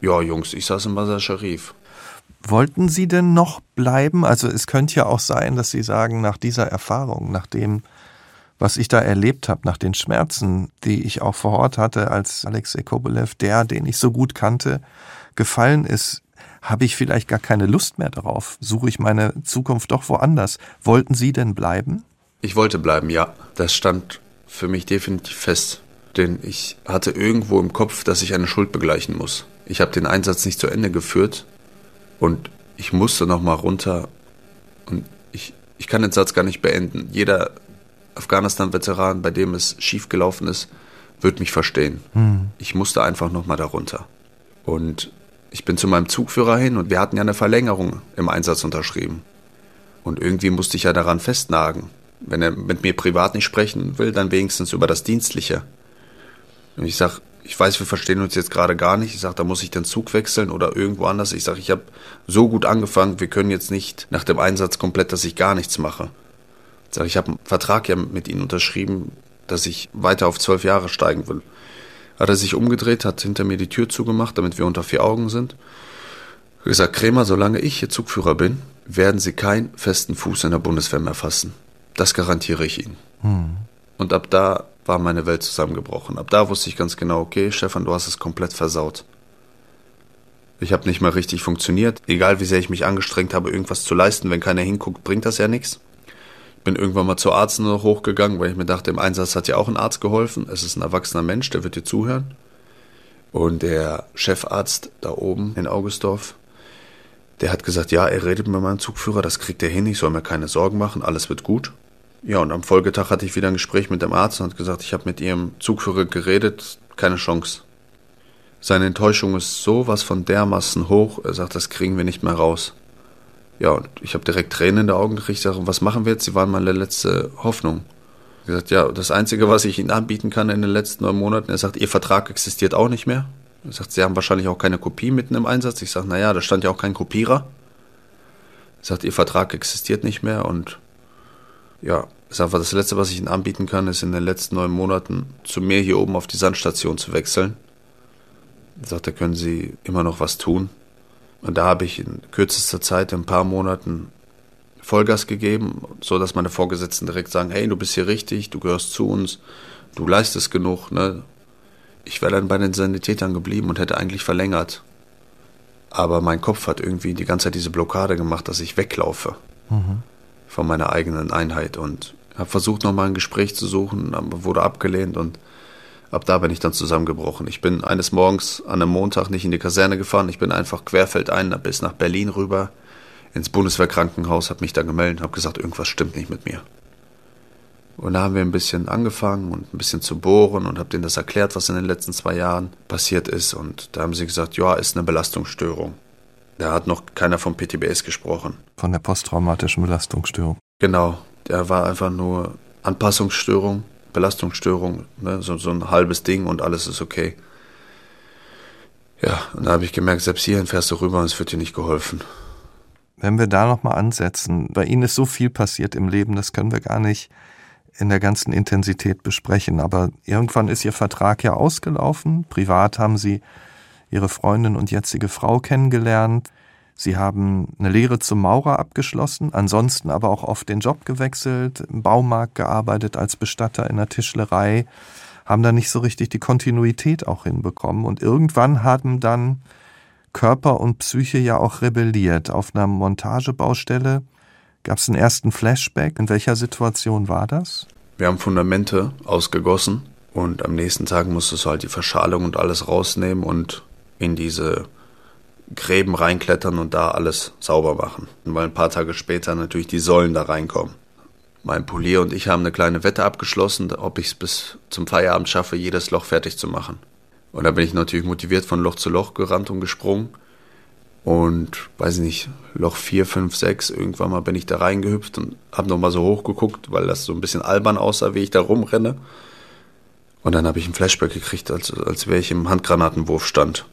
Ja, Jungs, ich saß im Basar Sharif. Wollten Sie denn noch bleiben? Also es könnte ja auch sein, dass Sie sagen, nach dieser Erfahrung, nach dem, was ich da erlebt habe, nach den Schmerzen, die ich auch vor Ort hatte, als Alexei Kobolev, der, den ich so gut kannte, gefallen ist, habe ich vielleicht gar keine Lust mehr darauf. Suche ich meine Zukunft doch woanders. Wollten Sie denn bleiben? Ich wollte bleiben, ja. Das stand für mich definitiv fest. Denn ich hatte irgendwo im Kopf, dass ich eine Schuld begleichen muss. Ich habe den Einsatz nicht zu Ende geführt und ich musste nochmal runter. Und ich, ich kann den Satz gar nicht beenden. Jeder Afghanistan-Veteran, bei dem es schiefgelaufen ist, wird mich verstehen. Hm. Ich musste einfach nochmal darunter. Und ich bin zu meinem Zugführer hin und wir hatten ja eine Verlängerung im Einsatz unterschrieben. Und irgendwie musste ich ja daran festnagen. Wenn er mit mir privat nicht sprechen will, dann wenigstens über das Dienstliche. Und ich sag, ich weiß, wir verstehen uns jetzt gerade gar nicht. Ich sag, da muss ich den Zug wechseln oder irgendwo anders. Ich sag, ich habe so gut angefangen, wir können jetzt nicht nach dem Einsatz komplett, dass ich gar nichts mache. Ich sag, ich habe einen Vertrag ja mit Ihnen unterschrieben, dass ich weiter auf zwölf Jahre steigen will. Hat er sich umgedreht, hat hinter mir die Tür zugemacht, damit wir unter vier Augen sind. Ich gesagt, Krämer, solange ich hier Zugführer bin, werden Sie keinen festen Fuß in der Bundeswehr mehr fassen. Das garantiere ich Ihnen. Hm. Und ab da war meine Welt zusammengebrochen. Ab da wusste ich ganz genau, okay, Stefan, du hast es komplett versaut. Ich habe nicht mehr richtig funktioniert. Egal wie sehr ich mich angestrengt habe, irgendwas zu leisten, wenn keiner hinguckt, bringt das ja nichts. Bin irgendwann mal zur Arzt noch hochgegangen, weil ich mir dachte, im Einsatz hat ja auch ein Arzt geholfen. Es ist ein erwachsener Mensch, der wird dir zuhören. Und der Chefarzt da oben in Augustdorf, der hat gesagt, ja, er redet mit meinem Zugführer, das kriegt er hin, ich soll mir keine Sorgen machen, alles wird gut. Ja, und am Folgetag hatte ich wieder ein Gespräch mit dem Arzt und hat gesagt, ich habe mit ihrem Zugführer geredet, keine Chance. Seine Enttäuschung ist so was von dermaßen hoch, er sagt, das kriegen wir nicht mehr raus. Ja, und ich habe direkt Tränen in den Augen gekriegt, ich sage, was machen wir jetzt? Sie waren meine letzte Hoffnung. Ich gesagt, ja, das Einzige, was ich Ihnen anbieten kann in den letzten neun Monaten, er sagt, Ihr Vertrag existiert auch nicht mehr. Er sagt, Sie haben wahrscheinlich auch keine Kopie mitten im Einsatz. Ich sage, naja, da stand ja auch kein Kopierer. Er sagt, Ihr Vertrag existiert nicht mehr und ja, ist einfach das Letzte, was ich Ihnen anbieten kann, ist in den letzten neun Monaten zu mir hier oben auf die Sandstation zu wechseln. Er sagt, da können Sie immer noch was tun. Und da habe ich in kürzester Zeit, in ein paar Monaten, Vollgas gegeben, so dass meine Vorgesetzten direkt sagen, hey, du bist hier richtig, du gehörst zu uns, du leistest genug. Ne? Ich wäre dann bei den Sanitätern geblieben und hätte eigentlich verlängert. Aber mein Kopf hat irgendwie die ganze Zeit diese Blockade gemacht, dass ich weglaufe. Mhm von meiner eigenen Einheit und habe versucht, nochmal ein Gespräch zu suchen, aber wurde abgelehnt und ab da bin ich dann zusammengebrochen. Ich bin eines Morgens an einem Montag nicht in die Kaserne gefahren, ich bin einfach querfeldein bis nach Berlin rüber ins Bundeswehrkrankenhaus, habe mich da gemeldet, habe gesagt, irgendwas stimmt nicht mit mir. Und da haben wir ein bisschen angefangen und ein bisschen zu bohren und habe denen das erklärt, was in den letzten zwei Jahren passiert ist. Und da haben sie gesagt, ja, ist eine Belastungsstörung. Da hat noch keiner vom PTBS gesprochen. Von der posttraumatischen Belastungsstörung. Genau. Der war einfach nur Anpassungsstörung, Belastungsstörung, ne? so, so ein halbes Ding und alles ist okay. Ja, und da habe ich gemerkt, selbst hierhin fährst du rüber und es wird dir nicht geholfen. Wenn wir da nochmal ansetzen, bei Ihnen ist so viel passiert im Leben, das können wir gar nicht in der ganzen Intensität besprechen. Aber irgendwann ist Ihr Vertrag ja ausgelaufen. Privat haben Sie ihre Freundin und jetzige Frau kennengelernt. Sie haben eine Lehre zum Maurer abgeschlossen, ansonsten aber auch oft den Job gewechselt, im Baumarkt gearbeitet als Bestatter in der Tischlerei, haben da nicht so richtig die Kontinuität auch hinbekommen. Und irgendwann haben dann Körper und Psyche ja auch rebelliert. Auf einer Montagebaustelle gab es einen ersten Flashback. In welcher Situation war das? Wir haben Fundamente ausgegossen und am nächsten Tag musstest du halt die Verschalung und alles rausnehmen und in diese Gräben reinklettern und da alles sauber machen. Weil ein paar Tage später natürlich die Säulen da reinkommen. Mein Polier und ich haben eine kleine Wette abgeschlossen, ob ich es bis zum Feierabend schaffe, jedes Loch fertig zu machen. Und da bin ich natürlich motiviert von Loch zu Loch gerannt und gesprungen. Und weiß ich nicht, Loch 4, 5, 6, irgendwann mal bin ich da reingehüpft und habe nochmal so hochgeguckt, weil das so ein bisschen albern aussah, wie ich da rumrenne. Und dann habe ich ein Flashback gekriegt, als, als wäre ich im Handgranatenwurf stand.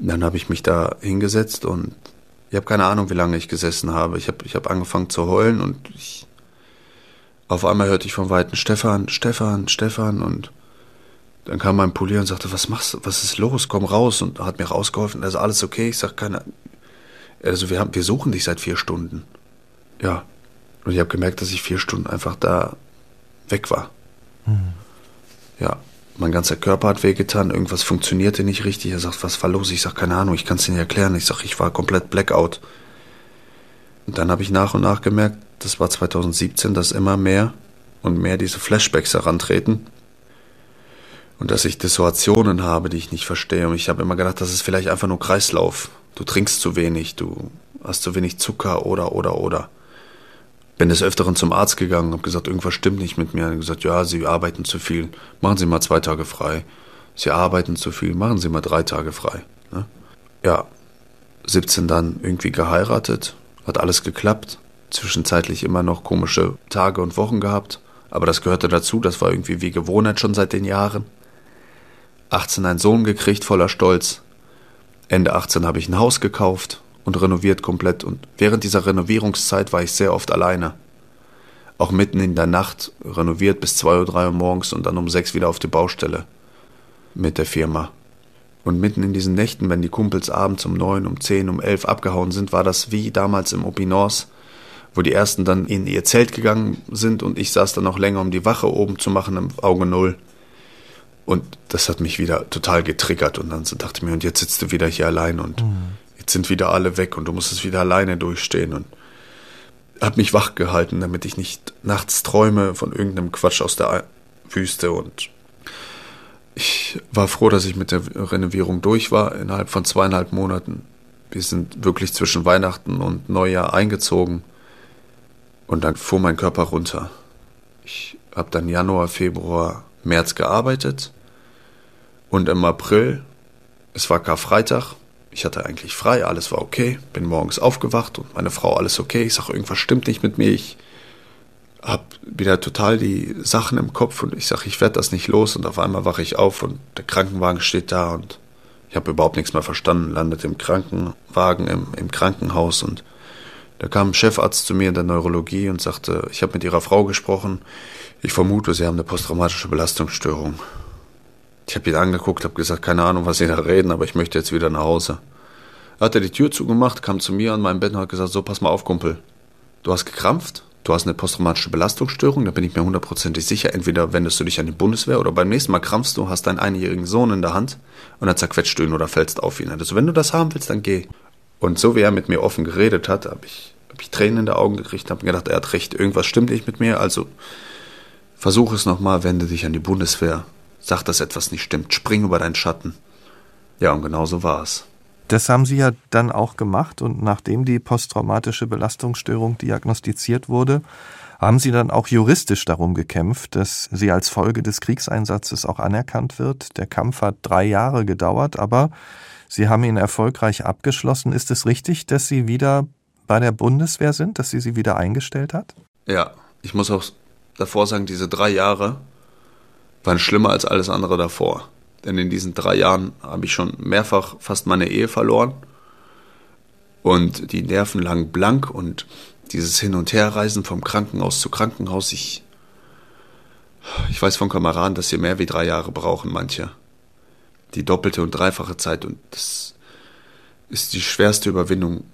Dann habe ich mich da hingesetzt und ich habe keine Ahnung, wie lange ich gesessen habe. Ich habe ich hab angefangen zu heulen und ich, auf einmal hörte ich von Weitem Stefan, Stefan, Stefan und dann kam mein Polier und sagte, was machst du, was ist los, komm raus und hat mir rausgeholfen, also alles okay, ich sag keine, also wir haben, wir suchen dich seit vier Stunden. Ja. Und ich habe gemerkt, dass ich vier Stunden einfach da weg war. Mhm. Ja. Mein ganzer Körper hat wehgetan, irgendwas funktionierte nicht richtig. Er sagt, was war los? Ich sag, keine Ahnung, ich kann es dir nicht erklären. Ich sag, ich war komplett Blackout. Und dann habe ich nach und nach gemerkt, das war 2017, dass immer mehr und mehr diese Flashbacks herantreten und dass ich Dissoationen habe, die ich nicht verstehe. Und ich habe immer gedacht, das ist vielleicht einfach nur Kreislauf. Du trinkst zu wenig, du hast zu wenig Zucker oder, oder, oder. Bin des Öfteren zum Arzt gegangen, habe gesagt, irgendwas stimmt nicht mit mir. Er hat gesagt, ja, Sie arbeiten zu viel, machen Sie mal zwei Tage frei. Sie arbeiten zu viel, machen Sie mal drei Tage frei. Ne? Ja, 17 dann irgendwie geheiratet, hat alles geklappt. Zwischenzeitlich immer noch komische Tage und Wochen gehabt. Aber das gehörte dazu, das war irgendwie wie Gewohnheit schon seit den Jahren. 18 einen Sohn gekriegt, voller Stolz. Ende 18 habe ich ein Haus gekauft und renoviert komplett. Und während dieser Renovierungszeit war ich sehr oft alleine. Auch mitten in der Nacht renoviert bis 2 oder 3 Uhr morgens und dann um 6 wieder auf die Baustelle mit der Firma. Und mitten in diesen Nächten, wenn die Kumpels abends um 9, um 10, um 11 abgehauen sind, war das wie damals im Opinors, wo die ersten dann in ihr Zelt gegangen sind und ich saß dann noch länger, um die Wache oben zu machen im Auge Null. Und das hat mich wieder total getriggert. Und dann dachte ich mir, und jetzt sitzt du wieder hier allein und mhm. Sind wieder alle weg und du musst es wieder alleine durchstehen. Und habe mich wach gehalten, damit ich nicht nachts träume von irgendeinem Quatsch aus der Wüste. Und ich war froh, dass ich mit der Renovierung durch war innerhalb von zweieinhalb Monaten. Wir sind wirklich zwischen Weihnachten und Neujahr eingezogen. Und dann fuhr mein Körper runter. Ich habe dann Januar, Februar, März gearbeitet und im April, es war Karfreitag, ich hatte eigentlich frei, alles war okay, bin morgens aufgewacht und meine Frau, alles okay. Ich sage, irgendwas stimmt nicht mit mir. Ich habe wieder total die Sachen im Kopf und ich sage, ich werde das nicht los. Und auf einmal wache ich auf und der Krankenwagen steht da und ich habe überhaupt nichts mehr verstanden, landet im Krankenwagen, im, im Krankenhaus und da kam ein Chefarzt zu mir in der Neurologie und sagte, ich habe mit Ihrer Frau gesprochen, ich vermute, Sie haben eine posttraumatische Belastungsstörung. Ich habe ihn angeguckt, habe gesagt, keine Ahnung, was Sie da reden, aber ich möchte jetzt wieder nach Hause. Er hat er die Tür zugemacht, kam zu mir an meinem Bett und hat gesagt, so, pass mal auf, Kumpel. Du hast gekrampft, du hast eine posttraumatische Belastungsstörung, da bin ich mir hundertprozentig sicher. Entweder wendest du dich an die Bundeswehr oder beim nächsten Mal krampfst du, hast deinen einjährigen Sohn in der Hand und dann zerquetscht du ihn oder fällst auf ihn. Also wenn du das haben willst, dann geh. Und so wie er mit mir offen geredet hat, habe ich, hab ich Tränen in die Augen gekriegt, habe gedacht, er hat recht, irgendwas stimmt nicht mit mir, also versuch es nochmal, wende dich an die Bundeswehr. Sag, dass etwas nicht stimmt. Spring über deinen Schatten. Ja, und genau so war es. Das haben Sie ja dann auch gemacht und nachdem die posttraumatische Belastungsstörung diagnostiziert wurde, haben Sie dann auch juristisch darum gekämpft, dass sie als Folge des Kriegseinsatzes auch anerkannt wird. Der Kampf hat drei Jahre gedauert, aber Sie haben ihn erfolgreich abgeschlossen. Ist es richtig, dass Sie wieder bei der Bundeswehr sind, dass sie sie wieder eingestellt hat? Ja, ich muss auch davor sagen, diese drei Jahre waren schlimmer als alles andere davor. Denn in diesen drei Jahren habe ich schon mehrfach fast meine Ehe verloren. Und die Nerven lagen blank und dieses Hin- und Herreisen vom Krankenhaus zu Krankenhaus, ich, ich weiß von Kameraden, dass sie mehr wie drei Jahre brauchen, manche. Die doppelte und dreifache Zeit und das ist die schwerste Überwindung,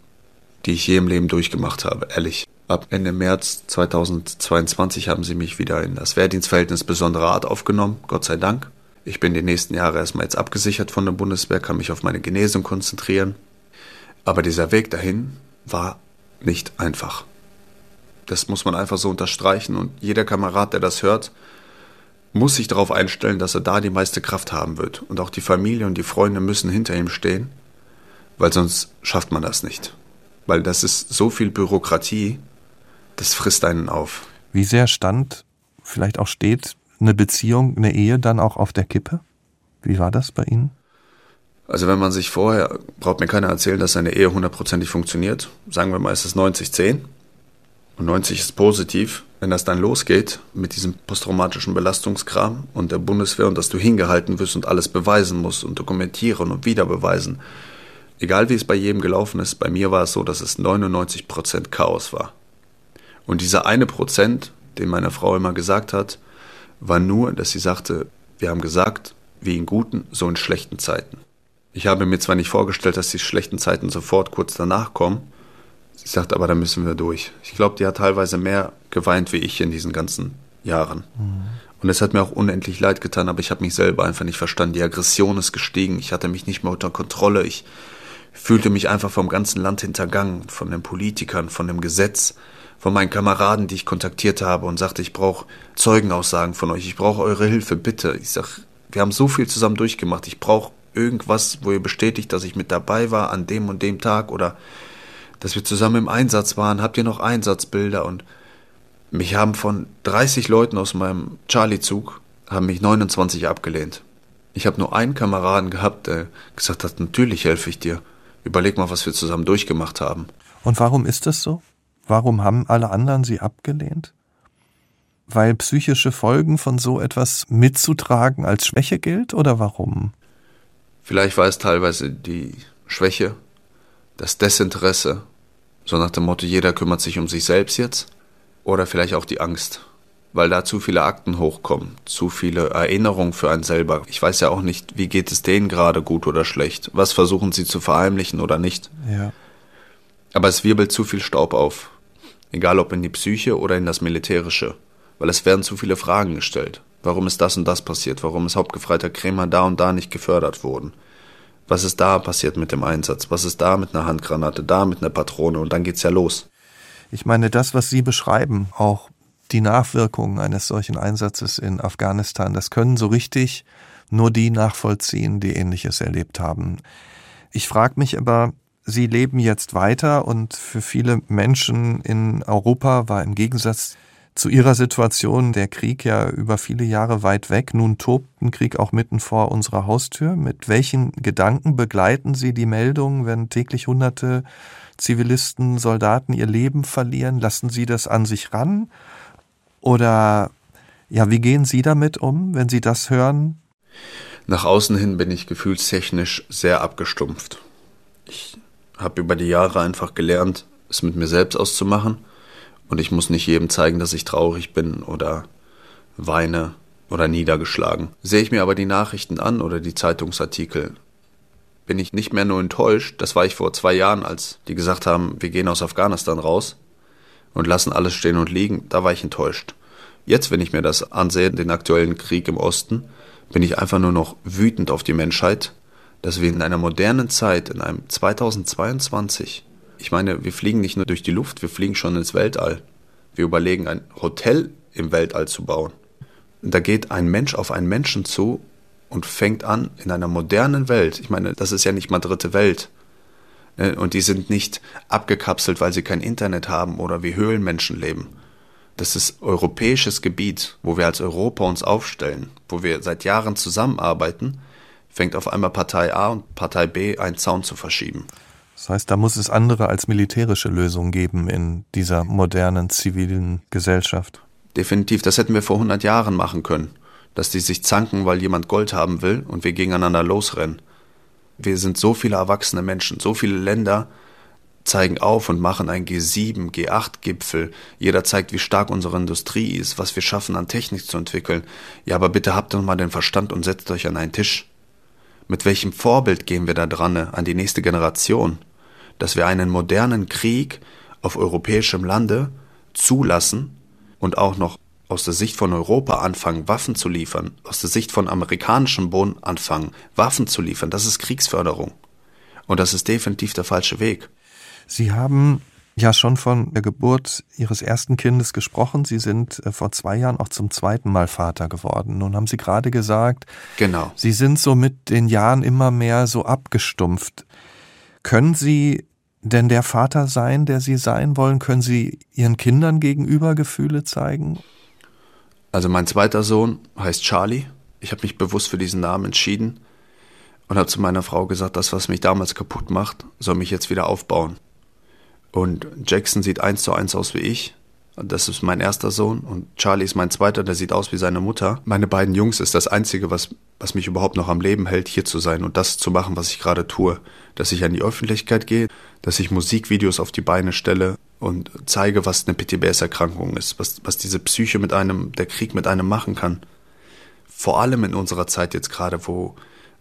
die ich je im Leben durchgemacht habe, ehrlich. Ab Ende März 2022 haben sie mich wieder in das Wehrdienstverhältnis besonderer Art aufgenommen, Gott sei Dank. Ich bin die nächsten Jahre erstmal jetzt abgesichert von der Bundeswehr, kann mich auf meine Genesung konzentrieren. Aber dieser Weg dahin war nicht einfach. Das muss man einfach so unterstreichen und jeder Kamerad, der das hört, muss sich darauf einstellen, dass er da die meiste Kraft haben wird. Und auch die Familie und die Freunde müssen hinter ihm stehen, weil sonst schafft man das nicht. Weil das ist so viel Bürokratie, das frisst einen auf. Wie sehr stand, vielleicht auch steht, eine Beziehung, eine Ehe dann auch auf der Kippe? Wie war das bei Ihnen? Also wenn man sich vorher, braucht mir keiner erzählen, dass seine Ehe hundertprozentig funktioniert. Sagen wir mal, es ist 90-10 und 90 ist positiv. Wenn das dann losgeht mit diesem posttraumatischen Belastungskram und der Bundeswehr und dass du hingehalten wirst und alles beweisen musst und dokumentieren und wieder beweisen, egal wie es bei jedem gelaufen ist, bei mir war es so, dass es 99% Chaos war. Und dieser eine Prozent, den meine Frau immer gesagt hat, war nur, dass sie sagte, wir haben gesagt, wie in guten, so in schlechten Zeiten. Ich habe mir zwar nicht vorgestellt, dass die schlechten Zeiten sofort kurz danach kommen. Sie sagt, aber da müssen wir durch. Ich glaube, die hat teilweise mehr geweint wie ich in diesen ganzen Jahren. Mhm. Und es hat mir auch unendlich leid getan, aber ich habe mich selber einfach nicht verstanden. Die Aggression ist gestiegen. Ich hatte mich nicht mehr unter Kontrolle. Ich fühlte mich einfach vom ganzen Land hintergangen, von den Politikern, von dem Gesetz, von meinen Kameraden, die ich kontaktiert habe und sagte, ich brauche Zeugenaussagen von euch, ich brauche eure Hilfe, bitte. Ich sag, wir haben so viel zusammen durchgemacht, ich brauche irgendwas, wo ihr bestätigt, dass ich mit dabei war an dem und dem Tag oder dass wir zusammen im Einsatz waren. Habt ihr noch Einsatzbilder? Und mich haben von 30 Leuten aus meinem Charlie-Zug, haben mich 29 abgelehnt. Ich habe nur einen Kameraden gehabt, der gesagt hat, natürlich helfe ich dir. Überleg mal, was wir zusammen durchgemacht haben. Und warum ist das so? Warum haben alle anderen sie abgelehnt? Weil psychische Folgen von so etwas mitzutragen als Schwäche gilt oder warum? Vielleicht war es teilweise die Schwäche, das Desinteresse, so nach dem Motto, jeder kümmert sich um sich selbst jetzt, oder vielleicht auch die Angst, weil da zu viele Akten hochkommen, zu viele Erinnerungen für einen selber. Ich weiß ja auch nicht, wie geht es denen gerade gut oder schlecht, was versuchen sie zu verheimlichen oder nicht. Ja. Aber es wirbelt zu viel Staub auf egal ob in die Psyche oder in das Militärische, weil es werden zu viele Fragen gestellt. Warum ist das und das passiert? Warum ist Hauptgefreiter Krämer da und da nicht gefördert worden? Was ist da passiert mit dem Einsatz? Was ist da mit einer Handgranate, da mit einer Patrone? Und dann geht's ja los. Ich meine, das, was Sie beschreiben, auch die Nachwirkungen eines solchen Einsatzes in Afghanistan, das können so richtig nur die nachvollziehen, die ähnliches erlebt haben. Ich frage mich aber, Sie leben jetzt weiter und für viele Menschen in Europa war im Gegensatz zu ihrer Situation der Krieg ja über viele Jahre weit weg. Nun tobt ein Krieg auch mitten vor unserer Haustür. Mit welchen Gedanken begleiten Sie die Meldungen, wenn täglich hunderte Zivilisten, Soldaten ihr Leben verlieren? Lassen Sie das an sich ran? Oder ja, wie gehen Sie damit um, wenn Sie das hören? Nach außen hin bin ich gefühlstechnisch sehr abgestumpft. Ich habe über die Jahre einfach gelernt, es mit mir selbst auszumachen. Und ich muss nicht jedem zeigen, dass ich traurig bin oder weine oder niedergeschlagen. Sehe ich mir aber die Nachrichten an oder die Zeitungsartikel, bin ich nicht mehr nur enttäuscht. Das war ich vor zwei Jahren, als die gesagt haben, wir gehen aus Afghanistan raus und lassen alles stehen und liegen. Da war ich enttäuscht. Jetzt, wenn ich mir das ansehe, den aktuellen Krieg im Osten, bin ich einfach nur noch wütend auf die Menschheit, dass wir in einer modernen Zeit, in einem 2022, ich meine, wir fliegen nicht nur durch die Luft, wir fliegen schon ins Weltall. Wir überlegen, ein Hotel im Weltall zu bauen. Da geht ein Mensch auf einen Menschen zu und fängt an, in einer modernen Welt, ich meine, das ist ja nicht mal dritte Welt, ne, und die sind nicht abgekapselt, weil sie kein Internet haben oder wie Höhlenmenschen leben. Das ist europäisches Gebiet, wo wir als Europa uns aufstellen, wo wir seit Jahren zusammenarbeiten fängt auf einmal Partei A und Partei B einen Zaun zu verschieben. Das heißt, da muss es andere als militärische Lösungen geben in dieser modernen zivilen Gesellschaft. Definitiv, das hätten wir vor 100 Jahren machen können, dass die sich zanken, weil jemand Gold haben will und wir gegeneinander losrennen. Wir sind so viele erwachsene Menschen, so viele Länder zeigen auf und machen einen G7, G8-Gipfel. Jeder zeigt, wie stark unsere Industrie ist, was wir schaffen an Technik zu entwickeln. Ja, aber bitte habt doch mal den Verstand und setzt euch an einen Tisch. Mit welchem Vorbild gehen wir da dran an die nächste Generation, dass wir einen modernen Krieg auf europäischem Lande zulassen und auch noch aus der Sicht von Europa anfangen, Waffen zu liefern, aus der Sicht von amerikanischem Boden anfangen, Waffen zu liefern, das ist Kriegsförderung. Und das ist definitiv der falsche Weg. Sie haben ja schon von der Geburt Ihres ersten Kindes gesprochen. Sie sind äh, vor zwei Jahren auch zum zweiten Mal Vater geworden. Nun haben Sie gerade gesagt, genau. Sie sind so mit den Jahren immer mehr so abgestumpft. Können Sie denn der Vater sein, der Sie sein wollen? Können Sie Ihren Kindern gegenüber Gefühle zeigen? Also mein zweiter Sohn heißt Charlie. Ich habe mich bewusst für diesen Namen entschieden. und habe zu meiner Frau gesagt, das, was mich damals kaputt macht, soll mich jetzt wieder aufbauen. Und Jackson sieht eins zu eins aus wie ich. Das ist mein erster Sohn und Charlie ist mein zweiter, der sieht aus wie seine Mutter. Meine beiden Jungs ist das Einzige, was, was mich überhaupt noch am Leben hält, hier zu sein und das zu machen, was ich gerade tue. Dass ich an die Öffentlichkeit gehe, dass ich Musikvideos auf die Beine stelle und zeige, was eine PTBS-Erkrankung ist, was, was diese Psyche mit einem, der Krieg mit einem machen kann. Vor allem in unserer Zeit jetzt gerade, wo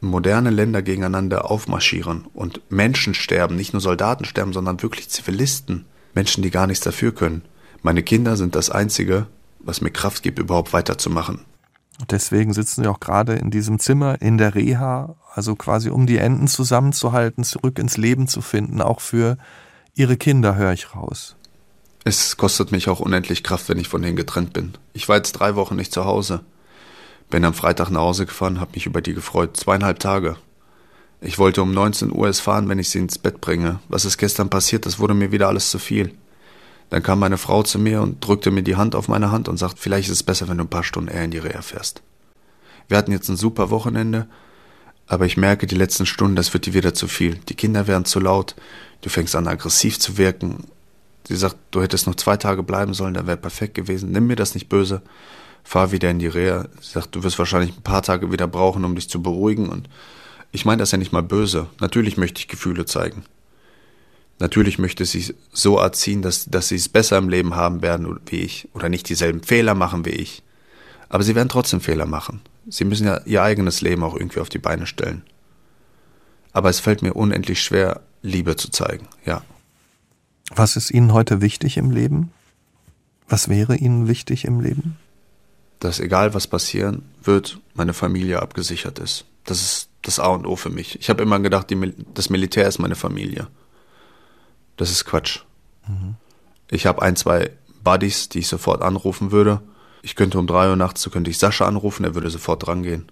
moderne Länder gegeneinander aufmarschieren und Menschen sterben, nicht nur Soldaten sterben, sondern wirklich Zivilisten, Menschen, die gar nichts dafür können. Meine Kinder sind das Einzige, was mir Kraft gibt, überhaupt weiterzumachen. Deswegen sitzen sie auch gerade in diesem Zimmer in der Reha, also quasi um die Enden zusammenzuhalten, zurück ins Leben zu finden, auch für ihre Kinder höre ich raus. Es kostet mich auch unendlich Kraft, wenn ich von denen getrennt bin. Ich war jetzt drei Wochen nicht zu Hause. Bin am Freitag nach Hause gefahren, habe mich über die gefreut. Zweieinhalb Tage. Ich wollte um 19 Uhr es fahren, wenn ich sie ins Bett bringe. Was ist gestern passiert? Das wurde mir wieder alles zu viel. Dann kam meine Frau zu mir und drückte mir die Hand auf meine Hand und sagt, vielleicht ist es besser, wenn du ein paar Stunden eher in die Reha fährst. Wir hatten jetzt ein super Wochenende, aber ich merke, die letzten Stunden, das wird dir wieder zu viel. Die Kinder werden zu laut, du fängst an aggressiv zu wirken. Sie sagt, du hättest noch zwei Tage bleiben sollen, dann wäre perfekt gewesen. Nimm mir das nicht böse fahr wieder in die Reha. Sie sagt, du wirst wahrscheinlich ein paar Tage wieder brauchen, um dich zu beruhigen. Und ich meine das ja nicht mal böse. Natürlich möchte ich Gefühle zeigen. Natürlich möchte sie so erziehen, dass, dass sie es besser im Leben haben werden wie ich. Oder nicht dieselben Fehler machen wie ich. Aber sie werden trotzdem Fehler machen. Sie müssen ja ihr eigenes Leben auch irgendwie auf die Beine stellen. Aber es fällt mir unendlich schwer, Liebe zu zeigen, ja. Was ist Ihnen heute wichtig im Leben? Was wäre Ihnen wichtig im Leben? Dass egal was passieren wird, meine Familie abgesichert ist. Das ist das A und O für mich. Ich habe immer gedacht, die, das Militär ist meine Familie. Das ist Quatsch. Mhm. Ich habe ein, zwei Buddies, die ich sofort anrufen würde. Ich könnte um drei Uhr nachts, so könnte ich Sascha anrufen, er würde sofort rangehen.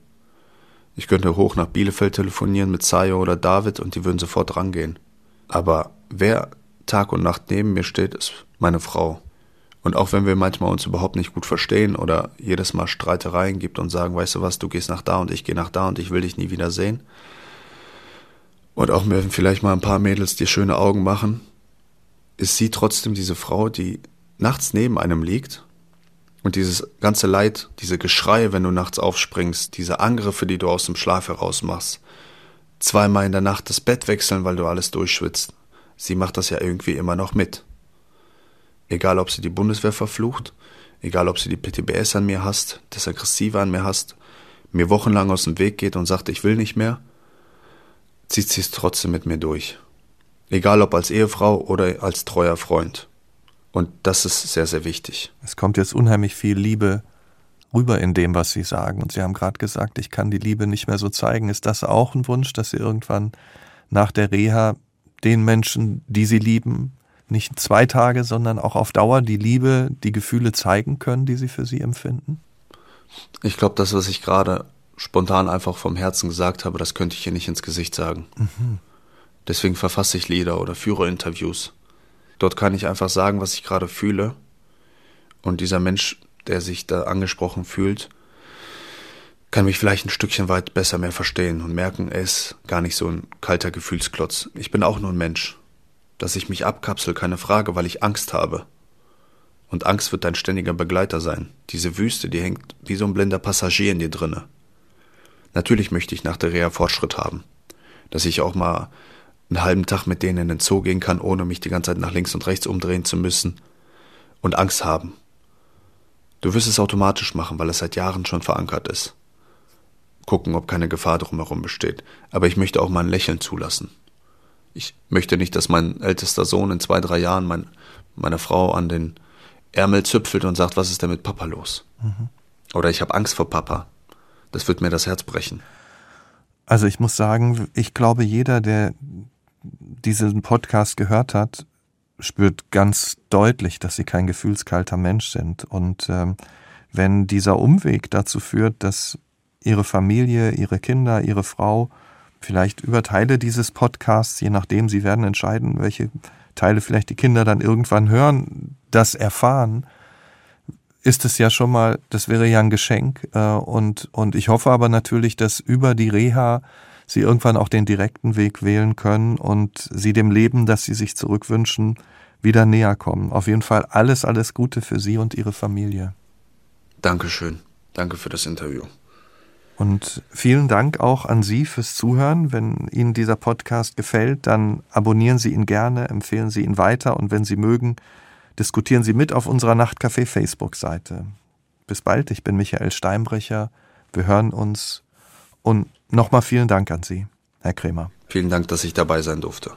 Ich könnte hoch nach Bielefeld telefonieren mit Sayo oder David und die würden sofort rangehen. Aber wer Tag und Nacht neben mir steht, ist meine Frau. Und auch wenn wir manchmal uns überhaupt nicht gut verstehen oder jedes Mal Streitereien gibt und sagen, weißt du was, du gehst nach da und ich gehe nach da und ich will dich nie wieder sehen. Und auch wenn vielleicht mal ein paar Mädels dir schöne Augen machen, ist sie trotzdem diese Frau, die nachts neben einem liegt und dieses ganze Leid, diese Geschreie, wenn du nachts aufspringst, diese Angriffe, die du aus dem Schlaf heraus machst, zweimal in der Nacht das Bett wechseln, weil du alles durchschwitzt, sie macht das ja irgendwie immer noch mit. Egal, ob sie die Bundeswehr verflucht, egal, ob sie die PTBS an mir hasst, das Aggressive an mir hasst, mir wochenlang aus dem Weg geht und sagt, ich will nicht mehr, zieht sie es trotzdem mit mir durch. Egal, ob als Ehefrau oder als treuer Freund. Und das ist sehr, sehr wichtig. Es kommt jetzt unheimlich viel Liebe rüber in dem, was Sie sagen. Und Sie haben gerade gesagt, ich kann die Liebe nicht mehr so zeigen. Ist das auch ein Wunsch, dass Sie irgendwann nach der Reha den Menschen, die Sie lieben, nicht zwei Tage, sondern auch auf Dauer die Liebe, die Gefühle zeigen können, die sie für sie empfinden? Ich glaube, das, was ich gerade spontan einfach vom Herzen gesagt habe, das könnte ich hier nicht ins Gesicht sagen. Mhm. Deswegen verfasse ich Lieder oder führe Interviews. Dort kann ich einfach sagen, was ich gerade fühle. Und dieser Mensch, der sich da angesprochen fühlt, kann mich vielleicht ein Stückchen weit besser mehr verstehen und merken, er ist gar nicht so ein kalter Gefühlsklotz. Ich bin auch nur ein Mensch dass ich mich abkapsel, keine Frage, weil ich Angst habe. Und Angst wird dein ständiger Begleiter sein. Diese Wüste, die hängt wie so ein blinder Passagier in dir drinne. Natürlich möchte ich nach der Reha Fortschritt haben. Dass ich auch mal einen halben Tag mit denen in den Zoo gehen kann, ohne mich die ganze Zeit nach links und rechts umdrehen zu müssen. Und Angst haben. Du wirst es automatisch machen, weil es seit Jahren schon verankert ist. Gucken, ob keine Gefahr drumherum besteht. Aber ich möchte auch mal ein Lächeln zulassen. Ich möchte nicht, dass mein ältester Sohn in zwei, drei Jahren mein, meine Frau an den Ärmel züpfelt und sagt, was ist denn mit Papa los? Mhm. Oder ich habe Angst vor Papa. Das wird mir das Herz brechen. Also ich muss sagen, ich glaube, jeder, der diesen Podcast gehört hat, spürt ganz deutlich, dass sie kein gefühlskalter Mensch sind. Und ähm, wenn dieser Umweg dazu führt, dass ihre Familie, ihre Kinder, ihre Frau vielleicht über Teile dieses Podcasts, je nachdem, Sie werden entscheiden, welche Teile vielleicht die Kinder dann irgendwann hören, das erfahren, ist es ja schon mal, das wäre ja ein Geschenk. Äh, und, und ich hoffe aber natürlich, dass über die Reha Sie irgendwann auch den direkten Weg wählen können und Sie dem Leben, das Sie sich zurückwünschen, wieder näher kommen. Auf jeden Fall alles, alles Gute für Sie und Ihre Familie. Dankeschön. Danke für das Interview. Und vielen Dank auch an Sie fürs Zuhören. Wenn Ihnen dieser Podcast gefällt, dann abonnieren Sie ihn gerne, empfehlen Sie ihn weiter und wenn Sie mögen, diskutieren Sie mit auf unserer Nachtcafé Facebook-Seite. Bis bald, ich bin Michael Steinbrecher. Wir hören uns und nochmal vielen Dank an Sie, Herr Kremer. Vielen Dank, dass ich dabei sein durfte.